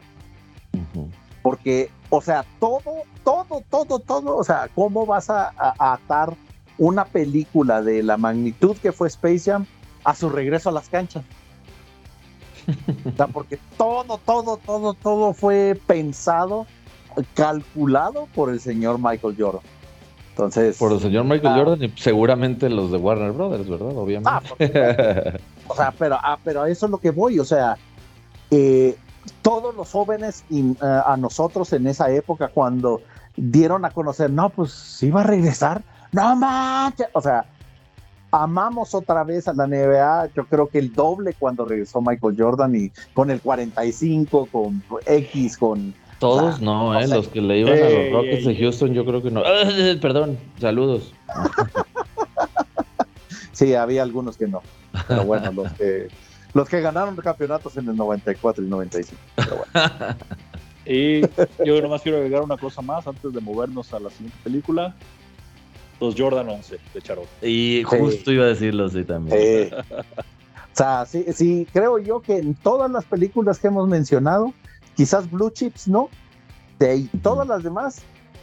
Porque, o sea, todo, todo, todo, todo, o sea, ¿cómo vas a atar una película de la magnitud que fue Space Jam a su regreso a las canchas. porque todo, todo, todo, todo fue pensado, calculado por el señor Michael Jordan. Entonces. Por el señor Michael ah, Jordan y seguramente los de Warner Brothers, ¿verdad? Obviamente. Ah, o sea, pero, ah, pero a eso es lo que voy. O sea, eh, todos los jóvenes y, eh, a nosotros en esa época, cuando dieron a conocer, no, pues iba a regresar no manches, o sea, amamos otra vez a la NBA, yo creo que el doble cuando regresó Michael Jordan y con el 45, con X, con... Todos no, eh, los que le iban a los Rockets de Houston yo creo que no. perdón, saludos. sí, había algunos que no, pero bueno, los que, los que ganaron campeonatos en el 94 y 95. Pero bueno. Y yo nomás quiero agregar una cosa más antes de movernos a la siguiente película. Los Jordan 11 de Charot. Y justo iba a decirlo así también. O sea, sí, sí, creo yo que en todas las películas que hemos mencionado, quizás Blue Chips no, de ahí todas las demás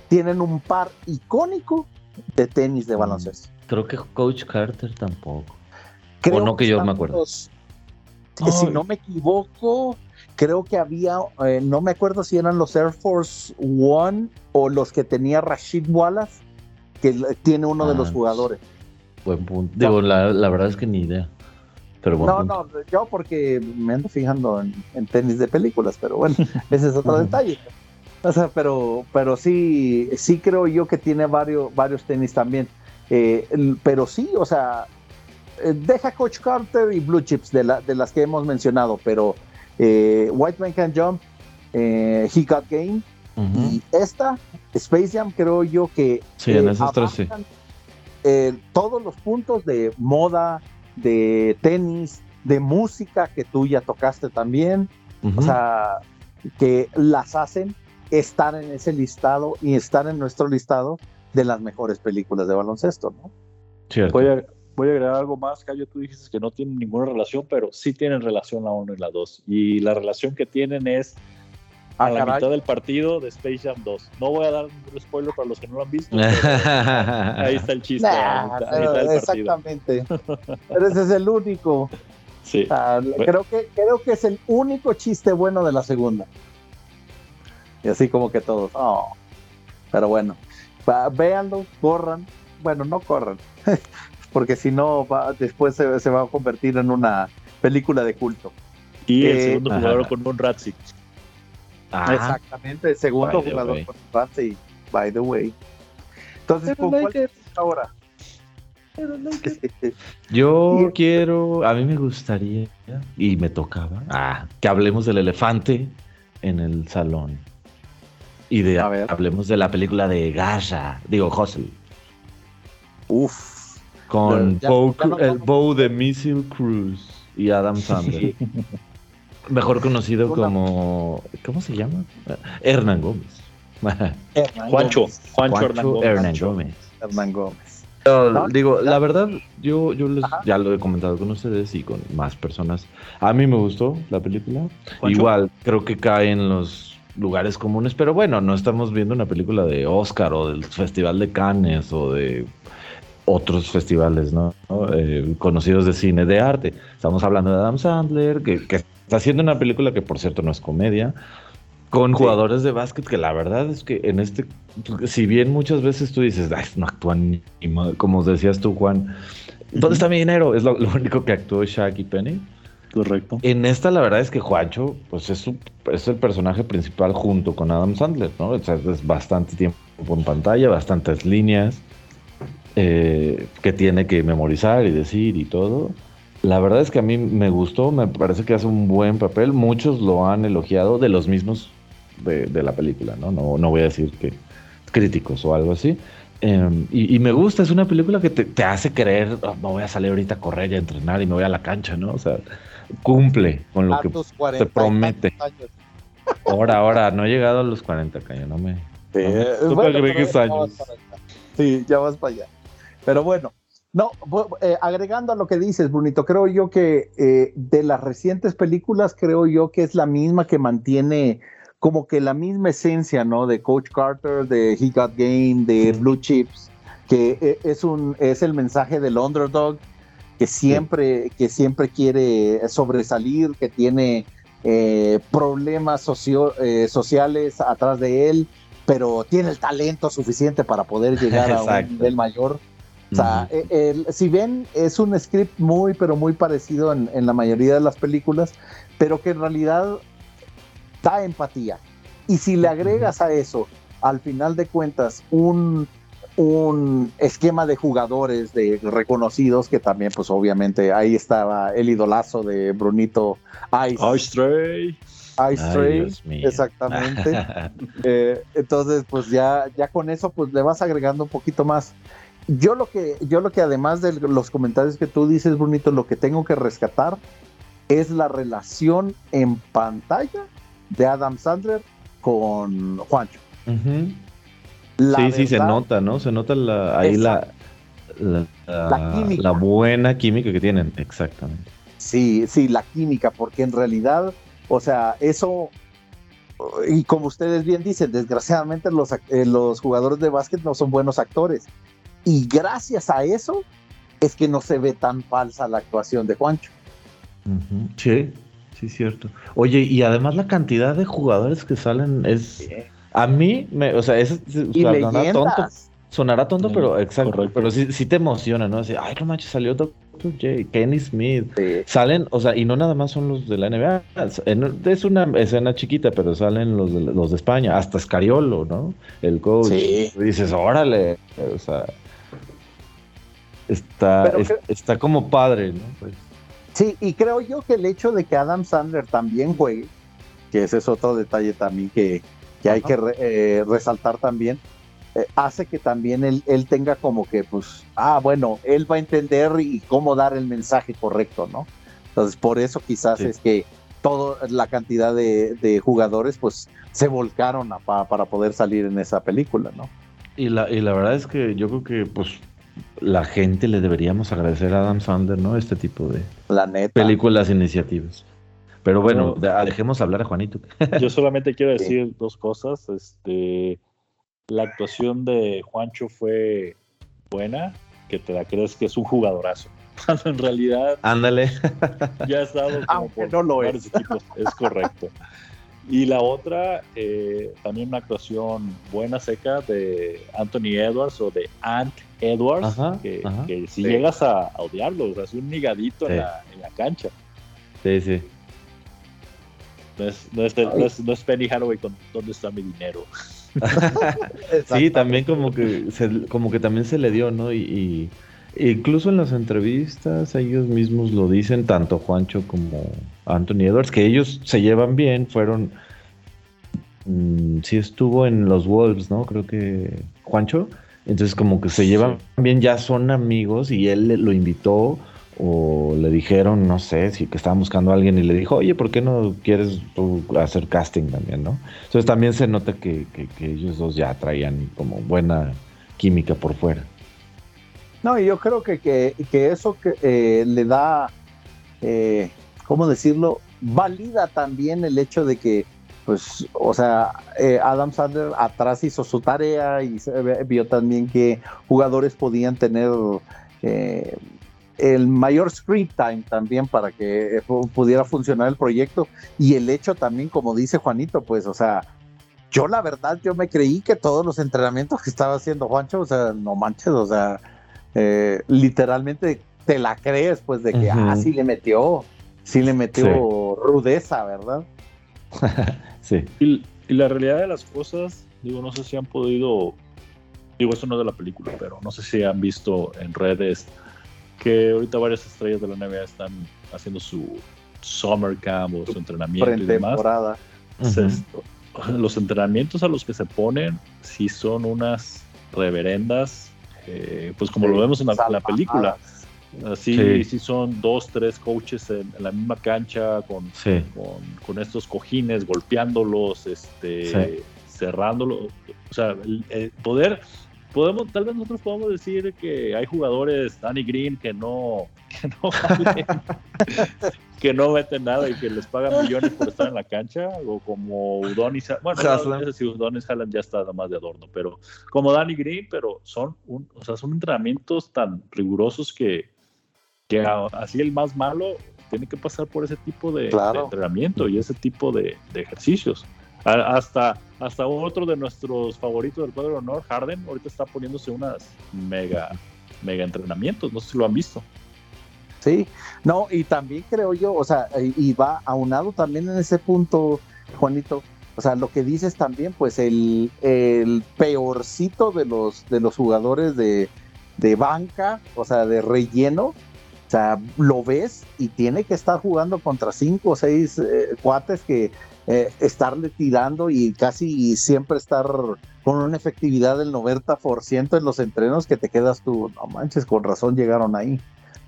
tienen un par icónico de tenis de baloncesto. Creo que Coach Carter tampoco. Creo o no que yo me acuerdo. los- si no me equivoco, creo que había, eh, no me acuerdo si eran los Air Force One o los que tenía Rashid Wallace, que tiene uno de Ah, los jugadores. Buen punto. Digo, la, la verdad es que ni idea. Pero No, punto. no, yo porque me ando fijando en, en tenis de películas, pero bueno, ese es otro detalle. O sea, pero, pero sí, sí creo yo que tiene varios, varios tenis también. Eh, pero sí, o sea, eh, deja Coach Carter y Blue Chips de, la- de las que hemos mencionado, pero eh, White Man Can Jump, eh, He Got Game Ujú. y esta, Space Jam, creo yo que Sí, en eh, esos tres sí. eh, todos los puntos de moda, de tenis, de música que tú ya tocaste también, Ujú. o sea, que las hacen estar en ese listado y estar en nuestro listado de las mejores películas de baloncesto, ¿no? Cierto. Voy a, voy a agregar algo más, Cayo. Tú dijiste que no tienen ninguna relación, pero sí tienen relación la 1 y la 2. Y la relación que tienen es a Ah, la caray. mitad del partido de Space Jam 2. No voy a dar un spoiler para los que no lo han visto. pero ahí está el chiste. a Nah, a pero mitad del partido. exactamente. pero ese es el único. Sí. O sea, creo, que, creo que es el único chiste bueno de la segunda. Y así como que todos. oh. Pero bueno, va- véanlo, corran. Bueno, no corran. Porque si no, va- después se, se va a convertir en una película de culto. Y el Eh, segundo ajá. jugador con un Ratzik. Ah, Exactamente, el segundo By jugador way. con Ramsey, by the way. Entonces, ¿con like cuál ahora? Yo Y- quiero, a mí me gustaría, y me tocaba, ah, que hablemos del elefante en el salón. Y de A ver. hablemos de la película de Gaza, digo Hustle, Uf. con Ya- Bo, ya no el vamos- Bo de Missile Cruise y Adam Sandler. Mejor conocido Una- como, ¿cómo se llama? Hernán Gómez. Juancho. Juancho, Hernán Gómez. Hernán Gómez. Hernán Gómez. No, ¿No? digo, la verdad, yo, yo les- ya lo he comentado con ustedes y con más personas. A mí me gustó la película. Juancho. Igual, creo que cae en los lugares comunes, pero bueno, no estamos viendo una película de Oscar o del Festival de Cannes o de otros festivales, ¿no? ¿no? Eh, conocidos de cine de arte. Estamos hablando de Adam Sandler, que, haciendo una película que por cierto no es comedia, con Sí. jugadores de básquet que la verdad es que en este, si bien muchas veces tú dices, "Ay, no actúan ni, ni ma-", como decías tú, Juan, ¿dónde está mi dinero? Es lo, lo único que actuó Shaq y Penny. Correcto. En esta la verdad es que Juancho, pues es, su- es el personaje principal junto con Adam Sandler, ¿no? O sea, es bastante tiempo en pantalla, bastantes líneas eh, que tiene que memorizar y decir y todo. La verdad es que a mí me gustó, me parece que hace un buen papel. Muchos lo han elogiado de los mismos de, de la película, ¿no? ¿no? No voy a decir que críticos o algo así. Eh, y, y me gusta, es una película que te, te hace creer, "Oh, me voy a salir ahorita a correr y a entrenar y me voy a la cancha, ¿no? O sea, cumple con lo A que tus 40 y promete. ahora, ahora, no he llegado a los 40, caño, no me... Sí, Tú te bueno, años. Sí, ya vas para allá. Pero bueno, no, eh, agregando a lo que dices, Brunito, creo yo que eh, de las recientes películas, creo yo que es la misma que mantiene como que la misma esencia, ¿no? De Coach Carter, de He Got Game, de Blue Chips, que eh, es un es el mensaje del underdog que siempre que siempre quiere sobresalir, que tiene eh, problemas socio- sociales atrás de él, pero tiene el talento suficiente para poder llegar a un nivel mayor. O sea, eh, el- si ven, es un script muy, pero muy parecido en, en la mayoría de las películas, pero que en realidad da empatía. Y si le agregas a eso, al final de cuentas, un, un esquema de jugadores de reconocidos, que también, pues obviamente, ahí estaba el idolazo de Brunito Ice. Ice Ay, Trail. Dios mío. Exactamente. Eh, entonces, pues ya, ya con eso, pues le vas agregando un poquito más. Yo lo que, yo lo que además de los comentarios que tú dices, Brunito, lo que tengo que rescatar es la relación en pantalla de Adam Sandler con Juancho. sí, sí, se nota, ¿no? Se nota la, ahí la, la, química. la buena química que tienen, exactamente. Sí, sí, la química, porque en realidad, o sea, eso, y como ustedes bien dicen, desgraciadamente los, eh, los jugadores de básquet no son buenos actores. Y gracias a eso es que no se ve tan falsa la actuación de Juancho. Sí, sí, cierto. Oye, y además la cantidad de jugadores que salen es... A mí, me, o sea, es, sonará tonto, sonará tonto, pero exacto, pero sí, sí, te emociona, ¿no? Así, ay, no manches, salió Dr. J, Kenny Smith. Salen, o sea, y no nada más son los de la NBA, es una escena chiquita, pero salen los de, los de España, hasta Scariolo, ¿no? El coach. Y dices, órale, o sea, está, está como padre, ¿no? Pues. Sí, y creo yo que el hecho de que Adam Sandler también juegue, que ese es otro detalle también que, hay que eh, resaltar también, eh, hace que también él, él, tenga como que, pues, ah, bueno, él va a entender y cómo dar el mensaje correcto, ¿no? Entonces, por eso quizás es que toda la cantidad de, jugadores, pues, se volcaron para poder salir en esa película, ¿no? Y la, y la verdad es que yo creo que, pues, la gente le deberíamos agradecer a Adam Sandler, ¿no? Este tipo de películas, iniciativas. Pero bueno, dejemos hablar a Juanito. Yo solamente quiero decir dos cosas. Este, la actuación de Juancho fue buena, que te la crees que es un jugadorazo. Cuando en realidad. Ándale. Ya ha estado como por no lo es. Es correcto. Y la otra, eh, también una actuación buena, seca, de Anthony Edwards o de Ant Edwards, que, si llegas a, odiarlo, o sea, es un nigadito en, la, cancha. Sí, sí. No es, no Penny Haraway con dónde está mi dinero. sí, también como que, como que también se le dio, ¿no? y Incluso en las entrevistas ellos mismos lo dicen, tanto Juancho como Anthony Edwards, que ellos se llevan bien, fueron... Mm, sí estuvo en los Wolves, ¿no? Creo que Juancho. Entonces como que se llevan bien, ya son amigos y él lo invitó o le dijeron, no sé, si que estaban buscando a alguien y le dijo, oye, ¿por qué no quieres hacer casting también, no? Entonces también se nota que ellos dos ya traían como buena química por fuera. No, y yo creo que, que, eso eh, le da, eh, ¿cómo decirlo? Valida también el hecho de que, pues, o sea, eh, Adam Sandler atrás hizo su tarea y vio también que jugadores podían tener el mayor screen time también para que pudiera funcionar el proyecto. Y el hecho también, como dice Juanito, pues, o sea, yo la verdad, yo me creí que todos los entrenamientos que estaba haciendo Juancho, o sea, no manches, o sea, eh, literalmente te la crees, pues, de que, ah, sí le metió, sí le metió rudeza, ¿verdad? sí. Y, la realidad de las cosas, digo, no sé si han podido, digo, esto no es de la película, pero no sé si han visto en redes que ahorita varias estrellas de la NBA están haciendo su summer camp o su entrenamiento y demás. Los entrenamientos a los que se ponen sí son unas reverendas eh, pues como lo vemos en la, película. Así sí. son dos, tres coaches en, la misma cancha con, con, estos cojines, golpeándolos, este, cerrándolos. O sea, el, poder, podemos, tal vez nosotros podemos decir que hay jugadores, Danny Green, que no, que no que no meten nada y que les pagan millones por estar en la cancha, o como Udonis, bueno, no, sé si Udonis Halland ya está nada más de adorno, pero como Danny Green, pero son, un, o sea, son entrenamientos tan rigurosos que, que así el más malo tiene que pasar por ese tipo de, entrenamiento y ese tipo de, ejercicios. Hasta, hasta otro de nuestros favoritos del cuadro de honor, Harden, ahorita está poniéndose unas mega, mega entrenamientos, no sé si lo han visto. Sí, no, y también creo yo, o sea, y va aunado también en ese punto, Juanito, o sea, lo que dices también, pues el, el peorcito de los, de los jugadores de, banca, o sea, de relleno, o sea, lo ves y tiene que estar jugando contra cinco o seis eh, cuates que eh, estarle tirando y casi siempre estar con una efectividad del 90% en los entrenos que te quedas tú, no manches, con razón llegaron ahí.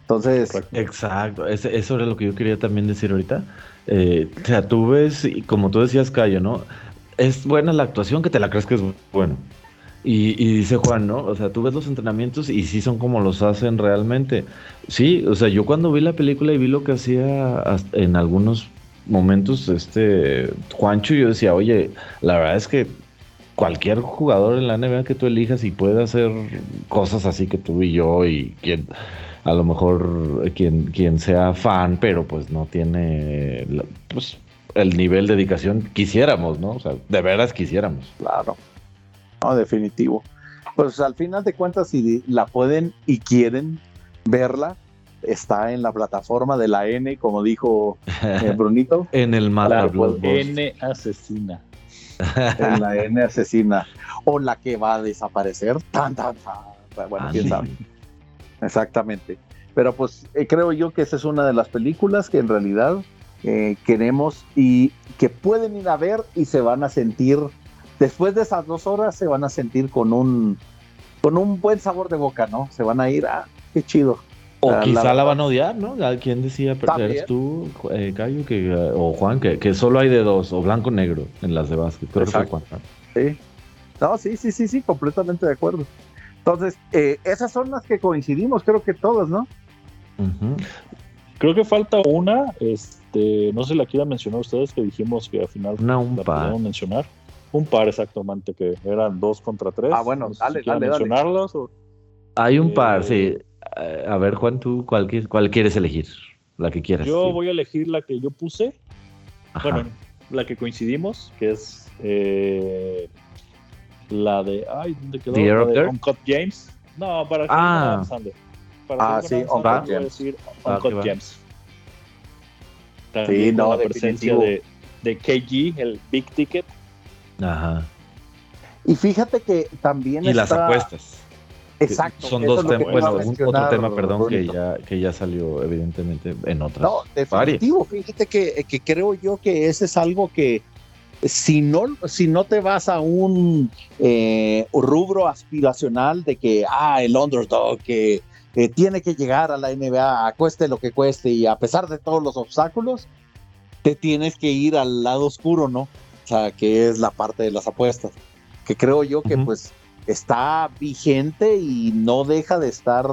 Entonces. Exacto, eso era lo que yo quería también decir ahorita. Eh, o sea, tú ves, y como tú decías, Cayo, ¿no? es buena la actuación que te la crees que es bueno. Y, dice Juan, ¿no? O sea, tú ves los entrenamientos y sí son como los hacen realmente. Sí, o sea, yo cuando vi la película y vi lo que hacía en algunos momentos este Juancho, yo decía, oye, la verdad es que cualquier jugador en la NBA que tú elijas y puede hacer cosas así que tú y yo y quien a lo mejor quien, quien sea fan, pero pues no tiene pues, el nivel de dedicación quisiéramos, ¿no? O sea, de veras quisiéramos. Claro. No, definitivo. Pues al final de cuentas, si la pueden y quieren verla, está en la plataforma de la N, como dijo eh, Brunito. en el mala N asesina. en la N asesina. O la que va a desaparecer. Tan, tan, tan. Bueno, quién sabe. Exactamente. Pero pues eh, creo yo que esa es una de las películas que en realidad eh, queremos y que pueden ir a ver y se van a sentir después de esas dos horas se van a sentir con un, con un buen sabor de boca, ¿no? Se van a ir, ah, qué chido. O quizá la, van a odiar, ¿no? ¿Quién decía, eres tú, eh, Cayo, que, o Juan, que, que, solo hay de dos, o blanco negro en las de básquet? Pero sí. No, sí, sí, sí, sí, completamente de acuerdo. Entonces, eh, esas son las que coincidimos, creo que todos, ¿no? Creo que falta una, este, no sé si la quieran mencionar ustedes, que dijimos que al final no, un la mencionar. Un par exactamente, que eran dos contra tres. Ah, bueno, dale, dale, mencionarlas Hay un par, sí. A ver, Juan, ¿tú cuál, cuál, quieres elegir? La que quieras. Yo voy a elegir la que yo puse. Bueno, la que coincidimos, que es eh, la de. Ay, ¿dónde quedó? La de Uncut James. No, para ah. Para ah, sí, Uncut James. decir Uncut James. sí, no, la presencia de, de KG, el Big Ticket. Ajá. Y fíjate que también. Y las apuestas. Exacto. Son dos temas, bueno, otro tema, perdón, que ya, que ya salió evidentemente en otras. No, definitivo. Fíjate que, que, creo yo que ese es algo que si no, si no te vas a un eh, rubro aspiracional de que, ah, el underdog, que tiene que llegar a la NBA, cueste lo que cueste, y a pesar de todos los obstáculos, te tienes que ir al lado oscuro, ¿no? o sea, que es la parte de las apuestas, que creo yo que pues está vigente y no deja de estar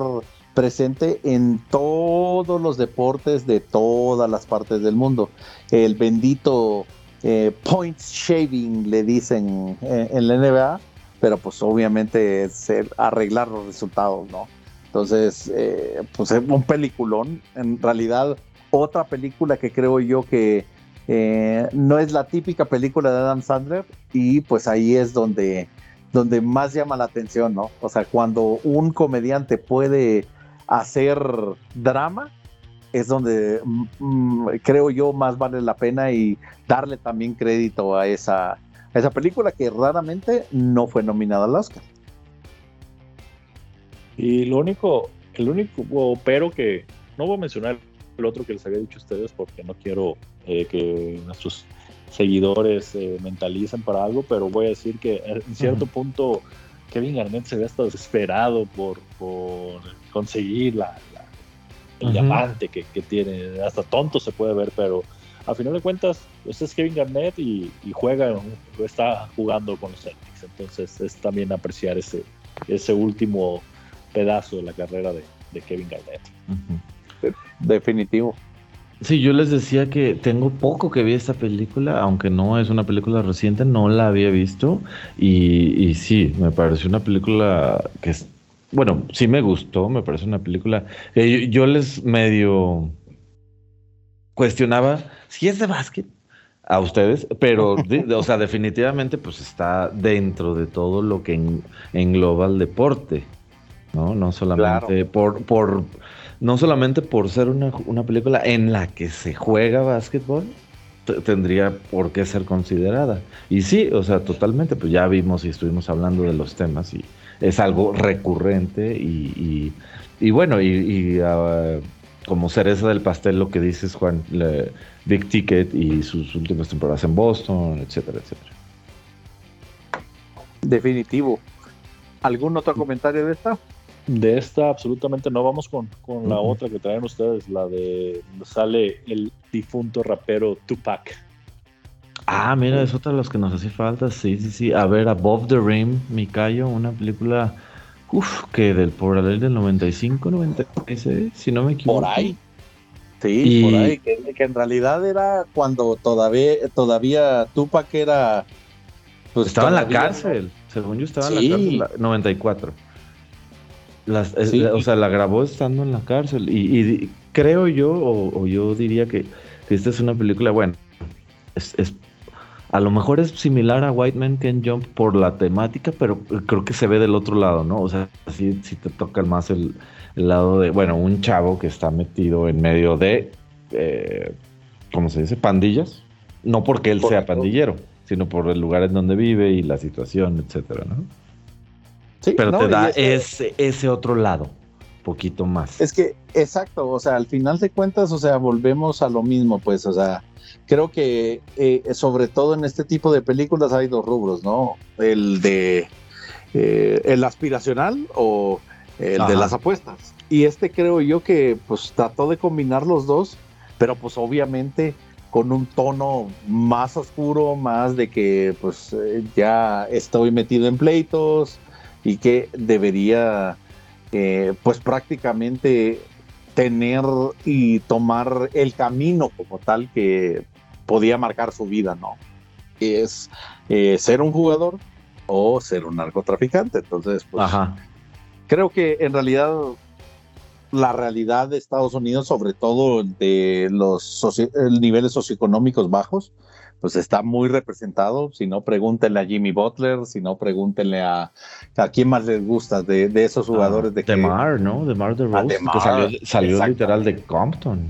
presente en todos los deportes de todas las partes del mundo. El bendito eh, point shaving le dicen eh, en la NBA, pero pues obviamente es arreglar los resultados, ¿no? Entonces, eh, pues es un peliculón. En realidad, otra película que creo yo que eh, no es la típica película de Adam Sandler y pues ahí es donde, donde más llama la atención, ¿no? O sea, cuando un comediante puede hacer drama, es donde mm, mm, creo yo más vale la pena y darle también crédito a esa, esa película que raramente no fue nominada al Oscar. Y lo único, el único pero que no voy a mencionar el otro que les había dicho a ustedes porque no quiero eh, que nuestros seguidores eh, mentalicen para algo, pero voy a decir que en cierto punto Kevin Garnett se ve hasta desesperado por, por conseguir la, el diamante que, tiene, hasta tonto se puede ver, pero a final de cuentas, pues es Kevin Garnett y, juega, está jugando con los Celtics, entonces es también apreciar ese, ese último pedazo de la carrera de, Kevin Garnett. Definitivo. Sí, yo les decía que tengo poco que vi esta película, aunque no es una película reciente, no la había visto. Y, y sí, me pareció una película que es, bueno, sí me gustó, me parece una película. yo, les medio cuestionaba si es de básquet a ustedes, pero, o sea, definitivamente pues está dentro de todo lo que engloba el deporte, ¿no? No solamente por, por no solamente por ser una, película en la que se juega básquetbol, tendría por qué ser considerada. Y sí, o sea, totalmente, pues ya vimos y estuvimos hablando de los temas y es algo recurrente y, bueno, y, ah, como cereza del pastel lo que dices, Juan, Big Ticket y sus últimas temporadas en Boston, etcétera, etcétera. Definitivo. ¿Algún otro comentario de esta? De esta absolutamente no vamos con, la otra que traen ustedes, la de sale el difunto rapero Tupac. Ah, mira, es otra de las que nos hacía falta. Sí, sí, sí. A ver, Above the Rim, Mikayo, una película, uff, que del por del 95, 96, si no me equivoco. Por ahí. Sí, por ahí, que, en realidad era cuando todavía, todavía Tupac era... Pues, estaba en la cárcel, según yo estaba en la cárcel, 94. O sea, la grabó estando en la cárcel. Y, creo yo, o, yo diría que, esta es una película, bueno, es, a lo mejor es similar a White Man Can Jump por la temática, pero creo que se ve del otro lado, ¿no? O sea, sí, sí te toca más el, lado de, bueno, un chavo que está metido en medio de, eh, ¿cómo se dice? Pandillas. No porque él sea pandillero, sino por el lugar en donde vive y la situación, etcétera, ¿no? Sí, pero te da ese, ese otro lado, poquito más. Es que, exacto, o sea, al final de cuentas, o sea, volvemos a lo mismo, pues, o sea, creo que eh, sobre todo en este tipo de películas hay dos rubros, ¿no? El de eh, el aspiracional o el de las apuestas. Y este creo yo que pues trató de combinar los dos, pero pues obviamente con un tono más oscuro, más de que pues eh, ya estoy metido en pleitos y que debería eh, pues prácticamente tener y tomar el camino como tal que podía marcar su vida, ¿no? Es eh, ser un jugador o ser un narcotraficante. Entonces, pues creo que en realidad la realidad de Estados Unidos, sobre todo de los niveles socioeconómicos bajos, pues está muy representado. Si no, pregúntenle a Jimmy Butler, si no, pregúntenle a, a quién más les gusta de, esos ah, jugadores. de de Mar, ¿no? De Mar de Rose, que salió, literal de Compton.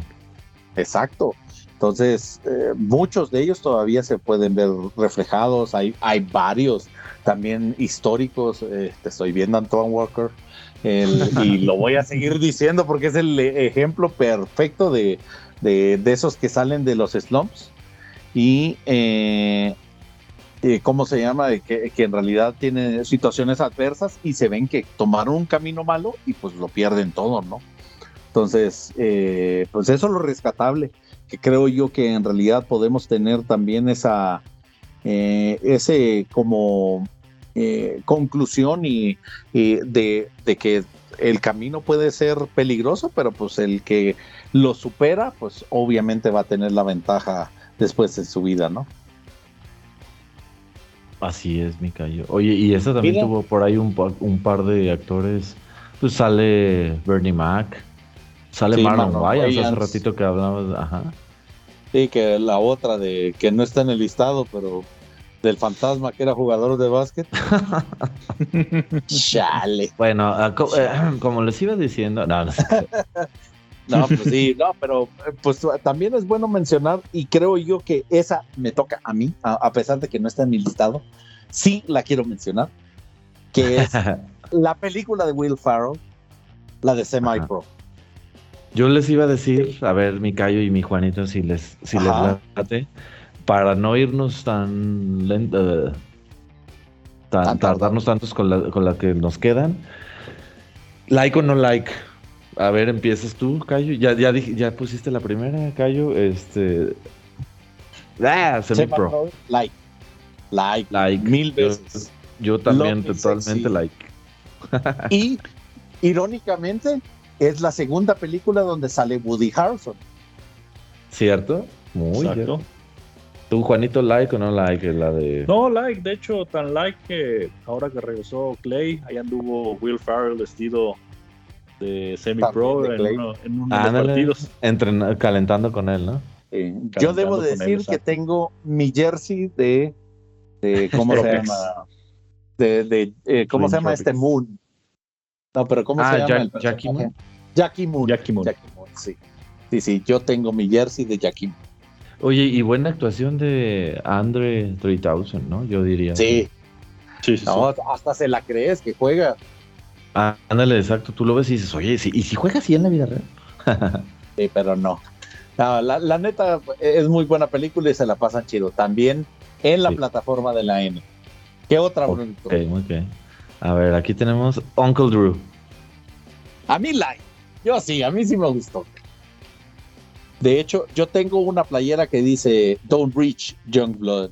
Exacto. Entonces, eh, muchos de ellos todavía se pueden ver reflejados. Hay, hay varios también históricos. Eh, te estoy viendo Antoine Walker. y lo voy a seguir diciendo porque es el ejemplo perfecto de, de, de esos que salen de los slumps y eh, eh, ¿cómo se llama? Que, que, en realidad tiene situaciones adversas y se ven que tomaron un camino malo y pues lo pierden todo, ¿no? Entonces, eh, pues eso es lo rescatable, que creo yo que en realidad podemos tener también esa, ese como conclusión y, de, de que el camino puede ser peligroso, pero pues el que lo supera, pues obviamente va a tener la ventaja después de su vida, ¿no? Así es, Mikayo. Oye, y esa también tuvo por ahí un, par de actores. Pues sale Bernie Mac, sale Marlon, Wayans, hace ratito que hablamos, ajá. Sí, que la otra de que no está en el listado, pero del fantasma que era jugador de básquet. Chale. Bueno, eh, como les iba diciendo, no, no sé. No, pues sí, no, pero pues también es bueno mencionar y creo yo que esa me toca a mí, a, pesar de que no está en mi listado, sí la quiero mencionar, que es la película de Will Farrell, la de Semi Pro. Yo les iba a decir, a ver, mi Cayo y mi Juanito, si les, si les late, para no irnos tan lento, tan, tardarnos tantos con la, con la que nos quedan. Like o no like, a ver, empiezas tú, Cayo. Ya, ya, ya pusiste la primera, Cayo. Este. Ah, semi pro. Like. Like. Like. Mil veces. Yo, también, totalmente like. y, irónicamente, es la segunda película donde sale Woody Harrelson. ¿Cierto? Muy bien. ¿Tú, Juanito, like o no like? La de... No, like. De hecho, tan like que ahora que regresó Clay, ahí anduvo Will Farrell vestido de semi-pro en, uno, en uno de los partidos. calentando con él, ¿no? Yo debo decir que tengo mi jersey de, de ¿cómo se llama? De, de eh, ¿cómo se llama este Moon? No, pero ¿cómo ah, se llama? Jackie Moon. Jackie Moon. Jackie Moon. Jackie Moon, sí. Sí, sí, yo tengo mi jersey de Jackie Moon. Oye, y buena actuación de Andre 3000, ¿no? Yo diría. Sí. Sí, sí, no, hasta se la crees que juega. Ah, ándale, exacto. Tú lo ves y dices, oye, ¿y si juega así en la vida real? sí, pero no. la, neta es muy buena película y se la pasan chido. También en la plataforma de la N. ¿Qué otra? Ok, ok. A ver, aquí tenemos Uncle Drew. A mí like. Yo sí, a mí sí me gustó. De hecho, yo tengo una playera que dice Don't Reach Youngblood.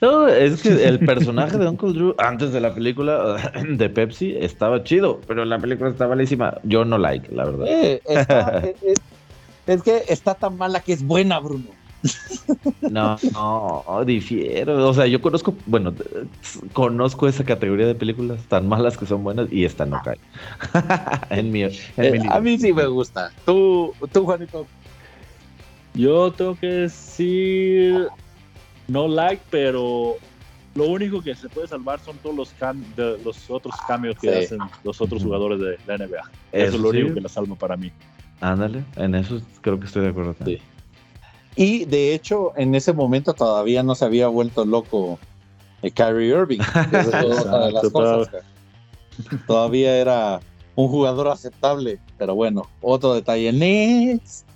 No, es que el personaje de Uncle Drew antes de la película de Pepsi estaba chido, pero la película está malísima. Yo no like, la verdad. Eh, está- es, que está tan mala que es buena, Bruno. No, no, difiero. O sea, yo conozco, bueno, eh, conozco esa categoría de películas tan malas que son buenas y esta no cae. en mi, en Eh, mi a mí sí me gusta. Tú, tú Juanito. Yo tengo que decir no like, pero lo único que se puede salvar son todos los, cam- de- los otros cambios que Sí. hacen los otros jugadores de la NBA. Eso, Eso es lo sí. único que la salva para mí. Ándale, en eso creo que estoy de acuerdo. también. Y de hecho, en ese momento todavía no se había vuelto loco eh, Kyrie Irving. Esa es otra de las Exacto, cosas. Todavía era un jugador aceptable. Pero bueno, otro detalle. Next.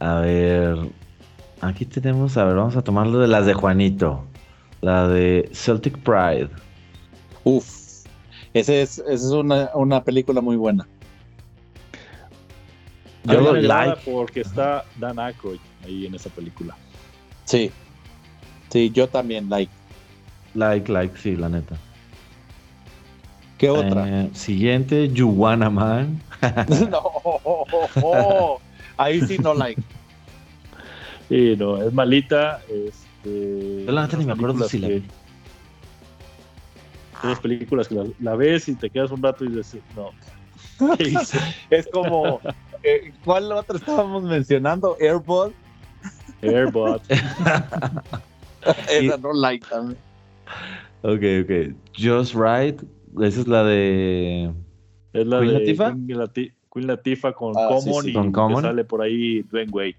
A ver, aquí tenemos, a ver, vamos a tomarlo de las de Juanito. La de Celtic Pride. Uf. Es, esa es una, una película muy buena. Yo lo like. porque está Dan Aykroyd ahí en esa película. Sí. Sí, yo también, like. Like, like, sí, la neta. ¿Qué otra? Eh, siguiente, You Wanna Man. no. Ahí sí no like. Sí, no, es malita. Este, Yo la neta ni me acuerdo películas si la que- vi. Esas películas que la, la ves y te quedas un rato y dices, no. Es como. eh, ¿Cuál otro estábamos mencionando? Airbud. Airbot. Esa no like también. Ok, ok. Just Right. Esa es la de. Es la ¿Queen de Latifah? Queen, Lati- Queen Latifah con Ah, Common sí. y Con Common. sale por ahí Dwayne Wade.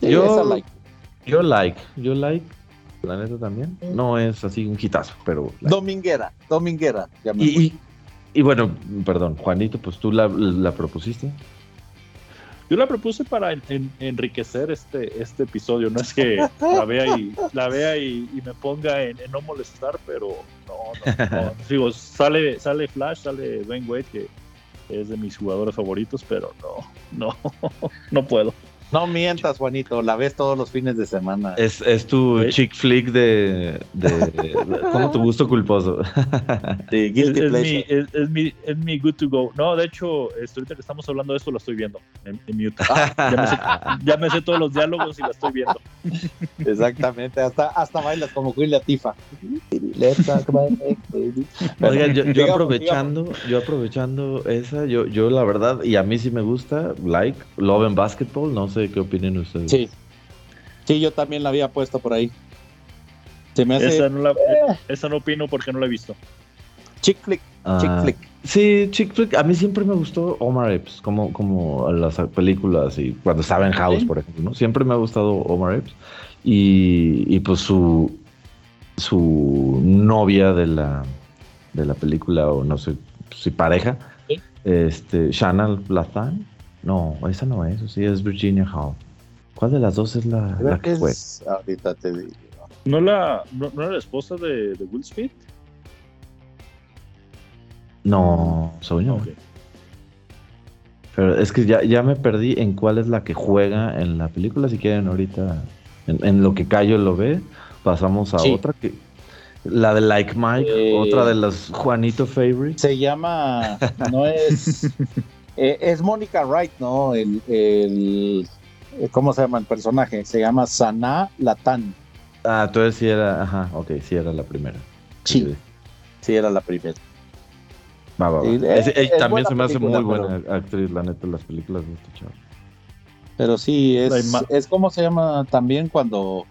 Sí, Yo- esa like. Yo like. Yo like. La neta también. No es así un hitazo, pero. like. Dominguera. Dominguera. ya me Y, y, y bueno, perdón, Juanito, pues tú la, la propusiste. Yo la propuse para en- en- enriquecer este, este episodio. No es que la vea y, la vea y, y me ponga en, en no molestar, pero no, no, no. Digo, sale, sale Flash, sale Dwayne Wade, que es de mis jugadores favoritos, pero no, no, no puedo. No mientas, Juanito. La ves todos los fines de semana. Es, es tu ¿Sí? chick flick de, de, como tu gusto culposo. Sí, Es, Guilty es mi, Pleasure. es, es mi, es mi good to go. No, de hecho, este, ahorita que estamos hablando de esto, lo estoy viendo en, en mute. Ya me, sé, ya me sé todos los diálogos y la estoy viendo. Exactamente. Hasta, hasta bailas como Queen Latifah. Let's talk about it, baby. Oigan, yo, yo aprovechando, yo aprovechando esa, yo, yo la verdad, y a mí sí me gusta, like, Love and Basketball, no sé qué opinen ustedes. Sí. Sí, yo también la había puesto por ahí. Se me hace Esa no, la, esa no opino porque no la he visto. chick flick. Ah, Chick flick. Sí, chick flick. A mí siempre me gustó Omar Epps, como, como las películas y cuando estaba en House, por ejemplo, ¿no? Siempre me ha gustado Omar Epps. Y, y pues su, su novia de la, de la película, o no sé si pareja, Sí. este, Shanna Lathan. No, esa no es, sí, es Virginia Hall. ¿Cuál de las dos es la, la que fue? Es- ahorita te digo. ¿No, la, no, no era la esposa de, de Will Smith? No, soy yo. Pero es que ya, ya me perdí en cuál es la que juega en la película. Si quieren, ahorita en, en lo que Cayo lo ve, pasamos a Sí. otra que. La de Like Mike, Eh, otra de las Juanito Favorites. Se llama, no es, eh, es Mónica Wright, ¿no? El, el, eh, ¿cómo se llama el personaje? Se llama Sana Latán. Ah, entonces sí era, ajá, ok, sí era la primera. Sí, sí era la primera. Va, va, va. Sí, Ese- es- ella es también se me hace muy buena actriz, la neta, las películas de este chavo. Pero sí, es, es como se llama también cuando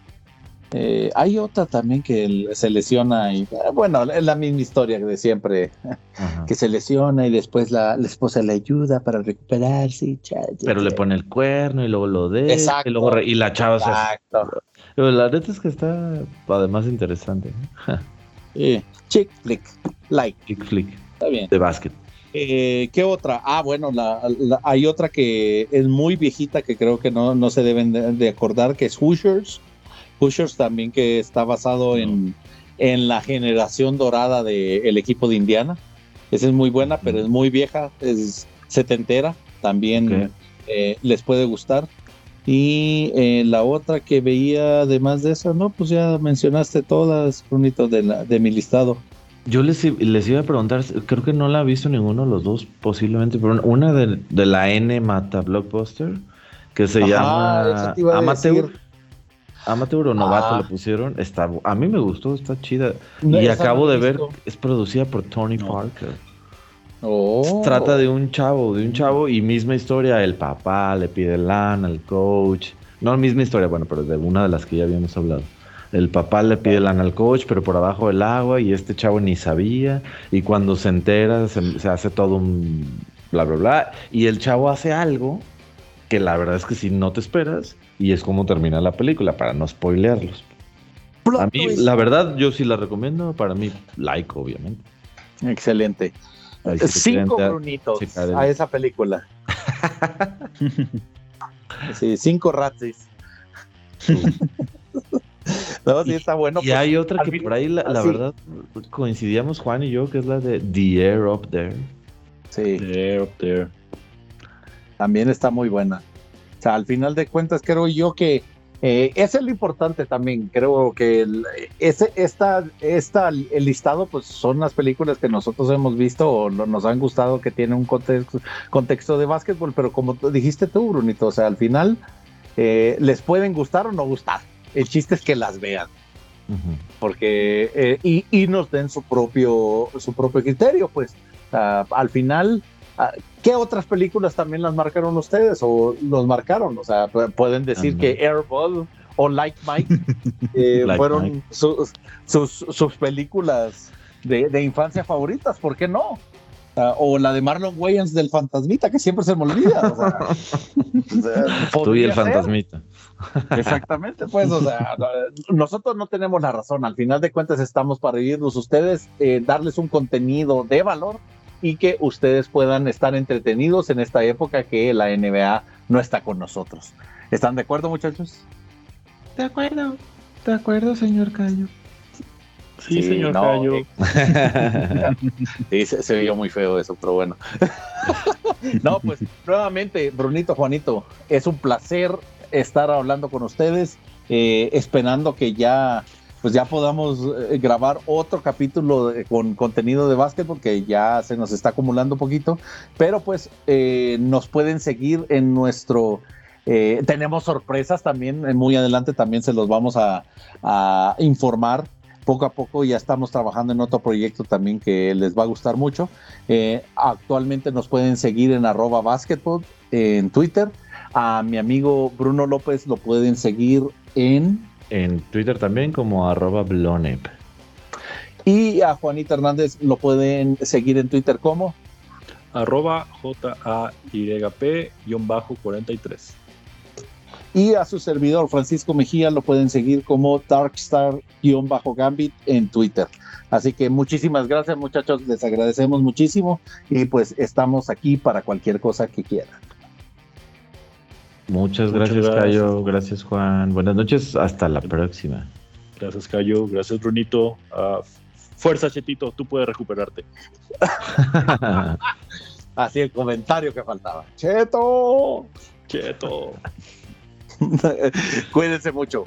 eh, hay otra también que se lesiona y eh, bueno, es la misma historia de siempre, Ajá. que se lesiona y después la, la esposa le ayuda para recuperarse. y cha, cha, Pero le pone el cuerno y luego lo deja. Exacto. Y, luego re- y la chava se Exacto. Pero la neta es que está además interesante. Sí. Chick flick, like, Chick flick está bien. de básquet. Eh, ¿Qué otra? Ah, bueno, la, la- hay otra que es muy viejita que creo que no, no se deben de, de acordar, que es Hoosiers. Hoosiers también que está basado en, en la generación dorada del equipo de Indiana. Esa es muy buena, pero es muy vieja, es setentera, también eh, les puede gustar. Y eh, la otra que veía, además de esa, no, pues ya mencionaste todas, de, la, de mi listado. Yo les, les iba a preguntar, creo que no la ha visto ninguno de los dos, posiblemente, pero una de, de la N Mata Blockbuster, que se llama Amateur. Amateur o Novato ah. le pusieron. Está, a mí me gustó, está chida. y acabo de ver, es producida por Tony Parker. Oh. Trata de un chavo, de un chavo y misma historia. El papá le pide lana al coach. No misma historia, bueno, pero de una de las que ya habíamos hablado. El papá le pide lana al coach, pero por abajo del agua y este chavo ni sabía. Y cuando se entera, se, se hace todo un bla, bla, bla. Y el chavo hace algo que la verdad es que si no te esperas y es como termina la película para no spoilearlos. A mí, la verdad, yo sí la recomiendo. Para mí, like, obviamente. Excelente. cinco brunitos a esa película. sí, cinco ratis. no, sí está bueno. Y hay otra que por ahí, la, ah, verdad, coincidíamos Juan y yo, que es la de The Air Up There. Sí. The Air Up There. También está muy buena. Sea, al final de cuentas creo yo que eh, ese es lo importante también. Creo que el, ese, esta, esta, el listado, pues son las películas que nosotros hemos visto o nos han gustado que tienen un contexto, contexto de básquetbol, pero como dijiste tú, Brunito, o sea, al final eh, les pueden gustar o no gustar. El chiste es que las vean. Porque, eh, y, y, nos den su propio, su propio criterio, pues. al final, Ah, ¿Qué otras películas también las marcaron ustedes o los marcaron? O sea, pueden decir que Airball o Like Mike eh, fueron sus, sus, películas de, infancia favoritas, ¿por qué no? Ah, o la de Marlon Wayans del Fantasmita, que siempre se me olvida. Tú y el Fantasmita. Exactamente, pues, o sea, nosotros no tenemos la razón. Al final de cuentas, estamos para vivirnos ustedes, eh, darles un contenido de valor y que ustedes puedan estar entretenidos en esta época que la NBA no está con nosotros. ¿Están de acuerdo, muchachos? De acuerdo, de acuerdo, señor Cayo. Sí, señor Cayo. sí, se, se, vio muy feo eso, pero bueno. no, pues nuevamente, Brunito, Juanito, es un placer estar hablando con ustedes, eh, esperando que ya pues ya podamos eh, grabar otro capítulo con contenido de básquet porque ya se nos está acumulando un poquito, pero pues eh, nos pueden seguir en nuestro... Eh, tenemos sorpresas también, muy adelante también se los vamos a, informar poco a poco ya estamos trabajando en otro proyecto también que les va a gustar mucho. actualmente nos pueden seguir en arroba basketball en Twitter. A mi amigo Bruno López lo pueden seguir en en Twitter también como arroba blonep. Y a Juanita Hernández lo pueden seguir en Twitter como arroba JAYP-43. Y a su servidor Francisco Mejía lo pueden seguir como Darkstar-Gambit en Twitter. Así que muchísimas gracias muchachos, les agradecemos muchísimo y pues estamos aquí para cualquier cosa que quieran. Muchas gracias, Cayo. Gracias, Juan. Buenas noches. Hasta la próxima. Gracias, Cayo. Gracias, Brunito. Ah, fuerza, Chetito. Tú puedes recuperarte. Así el comentario que faltaba. Cheto. Cheto. Cuídense mucho.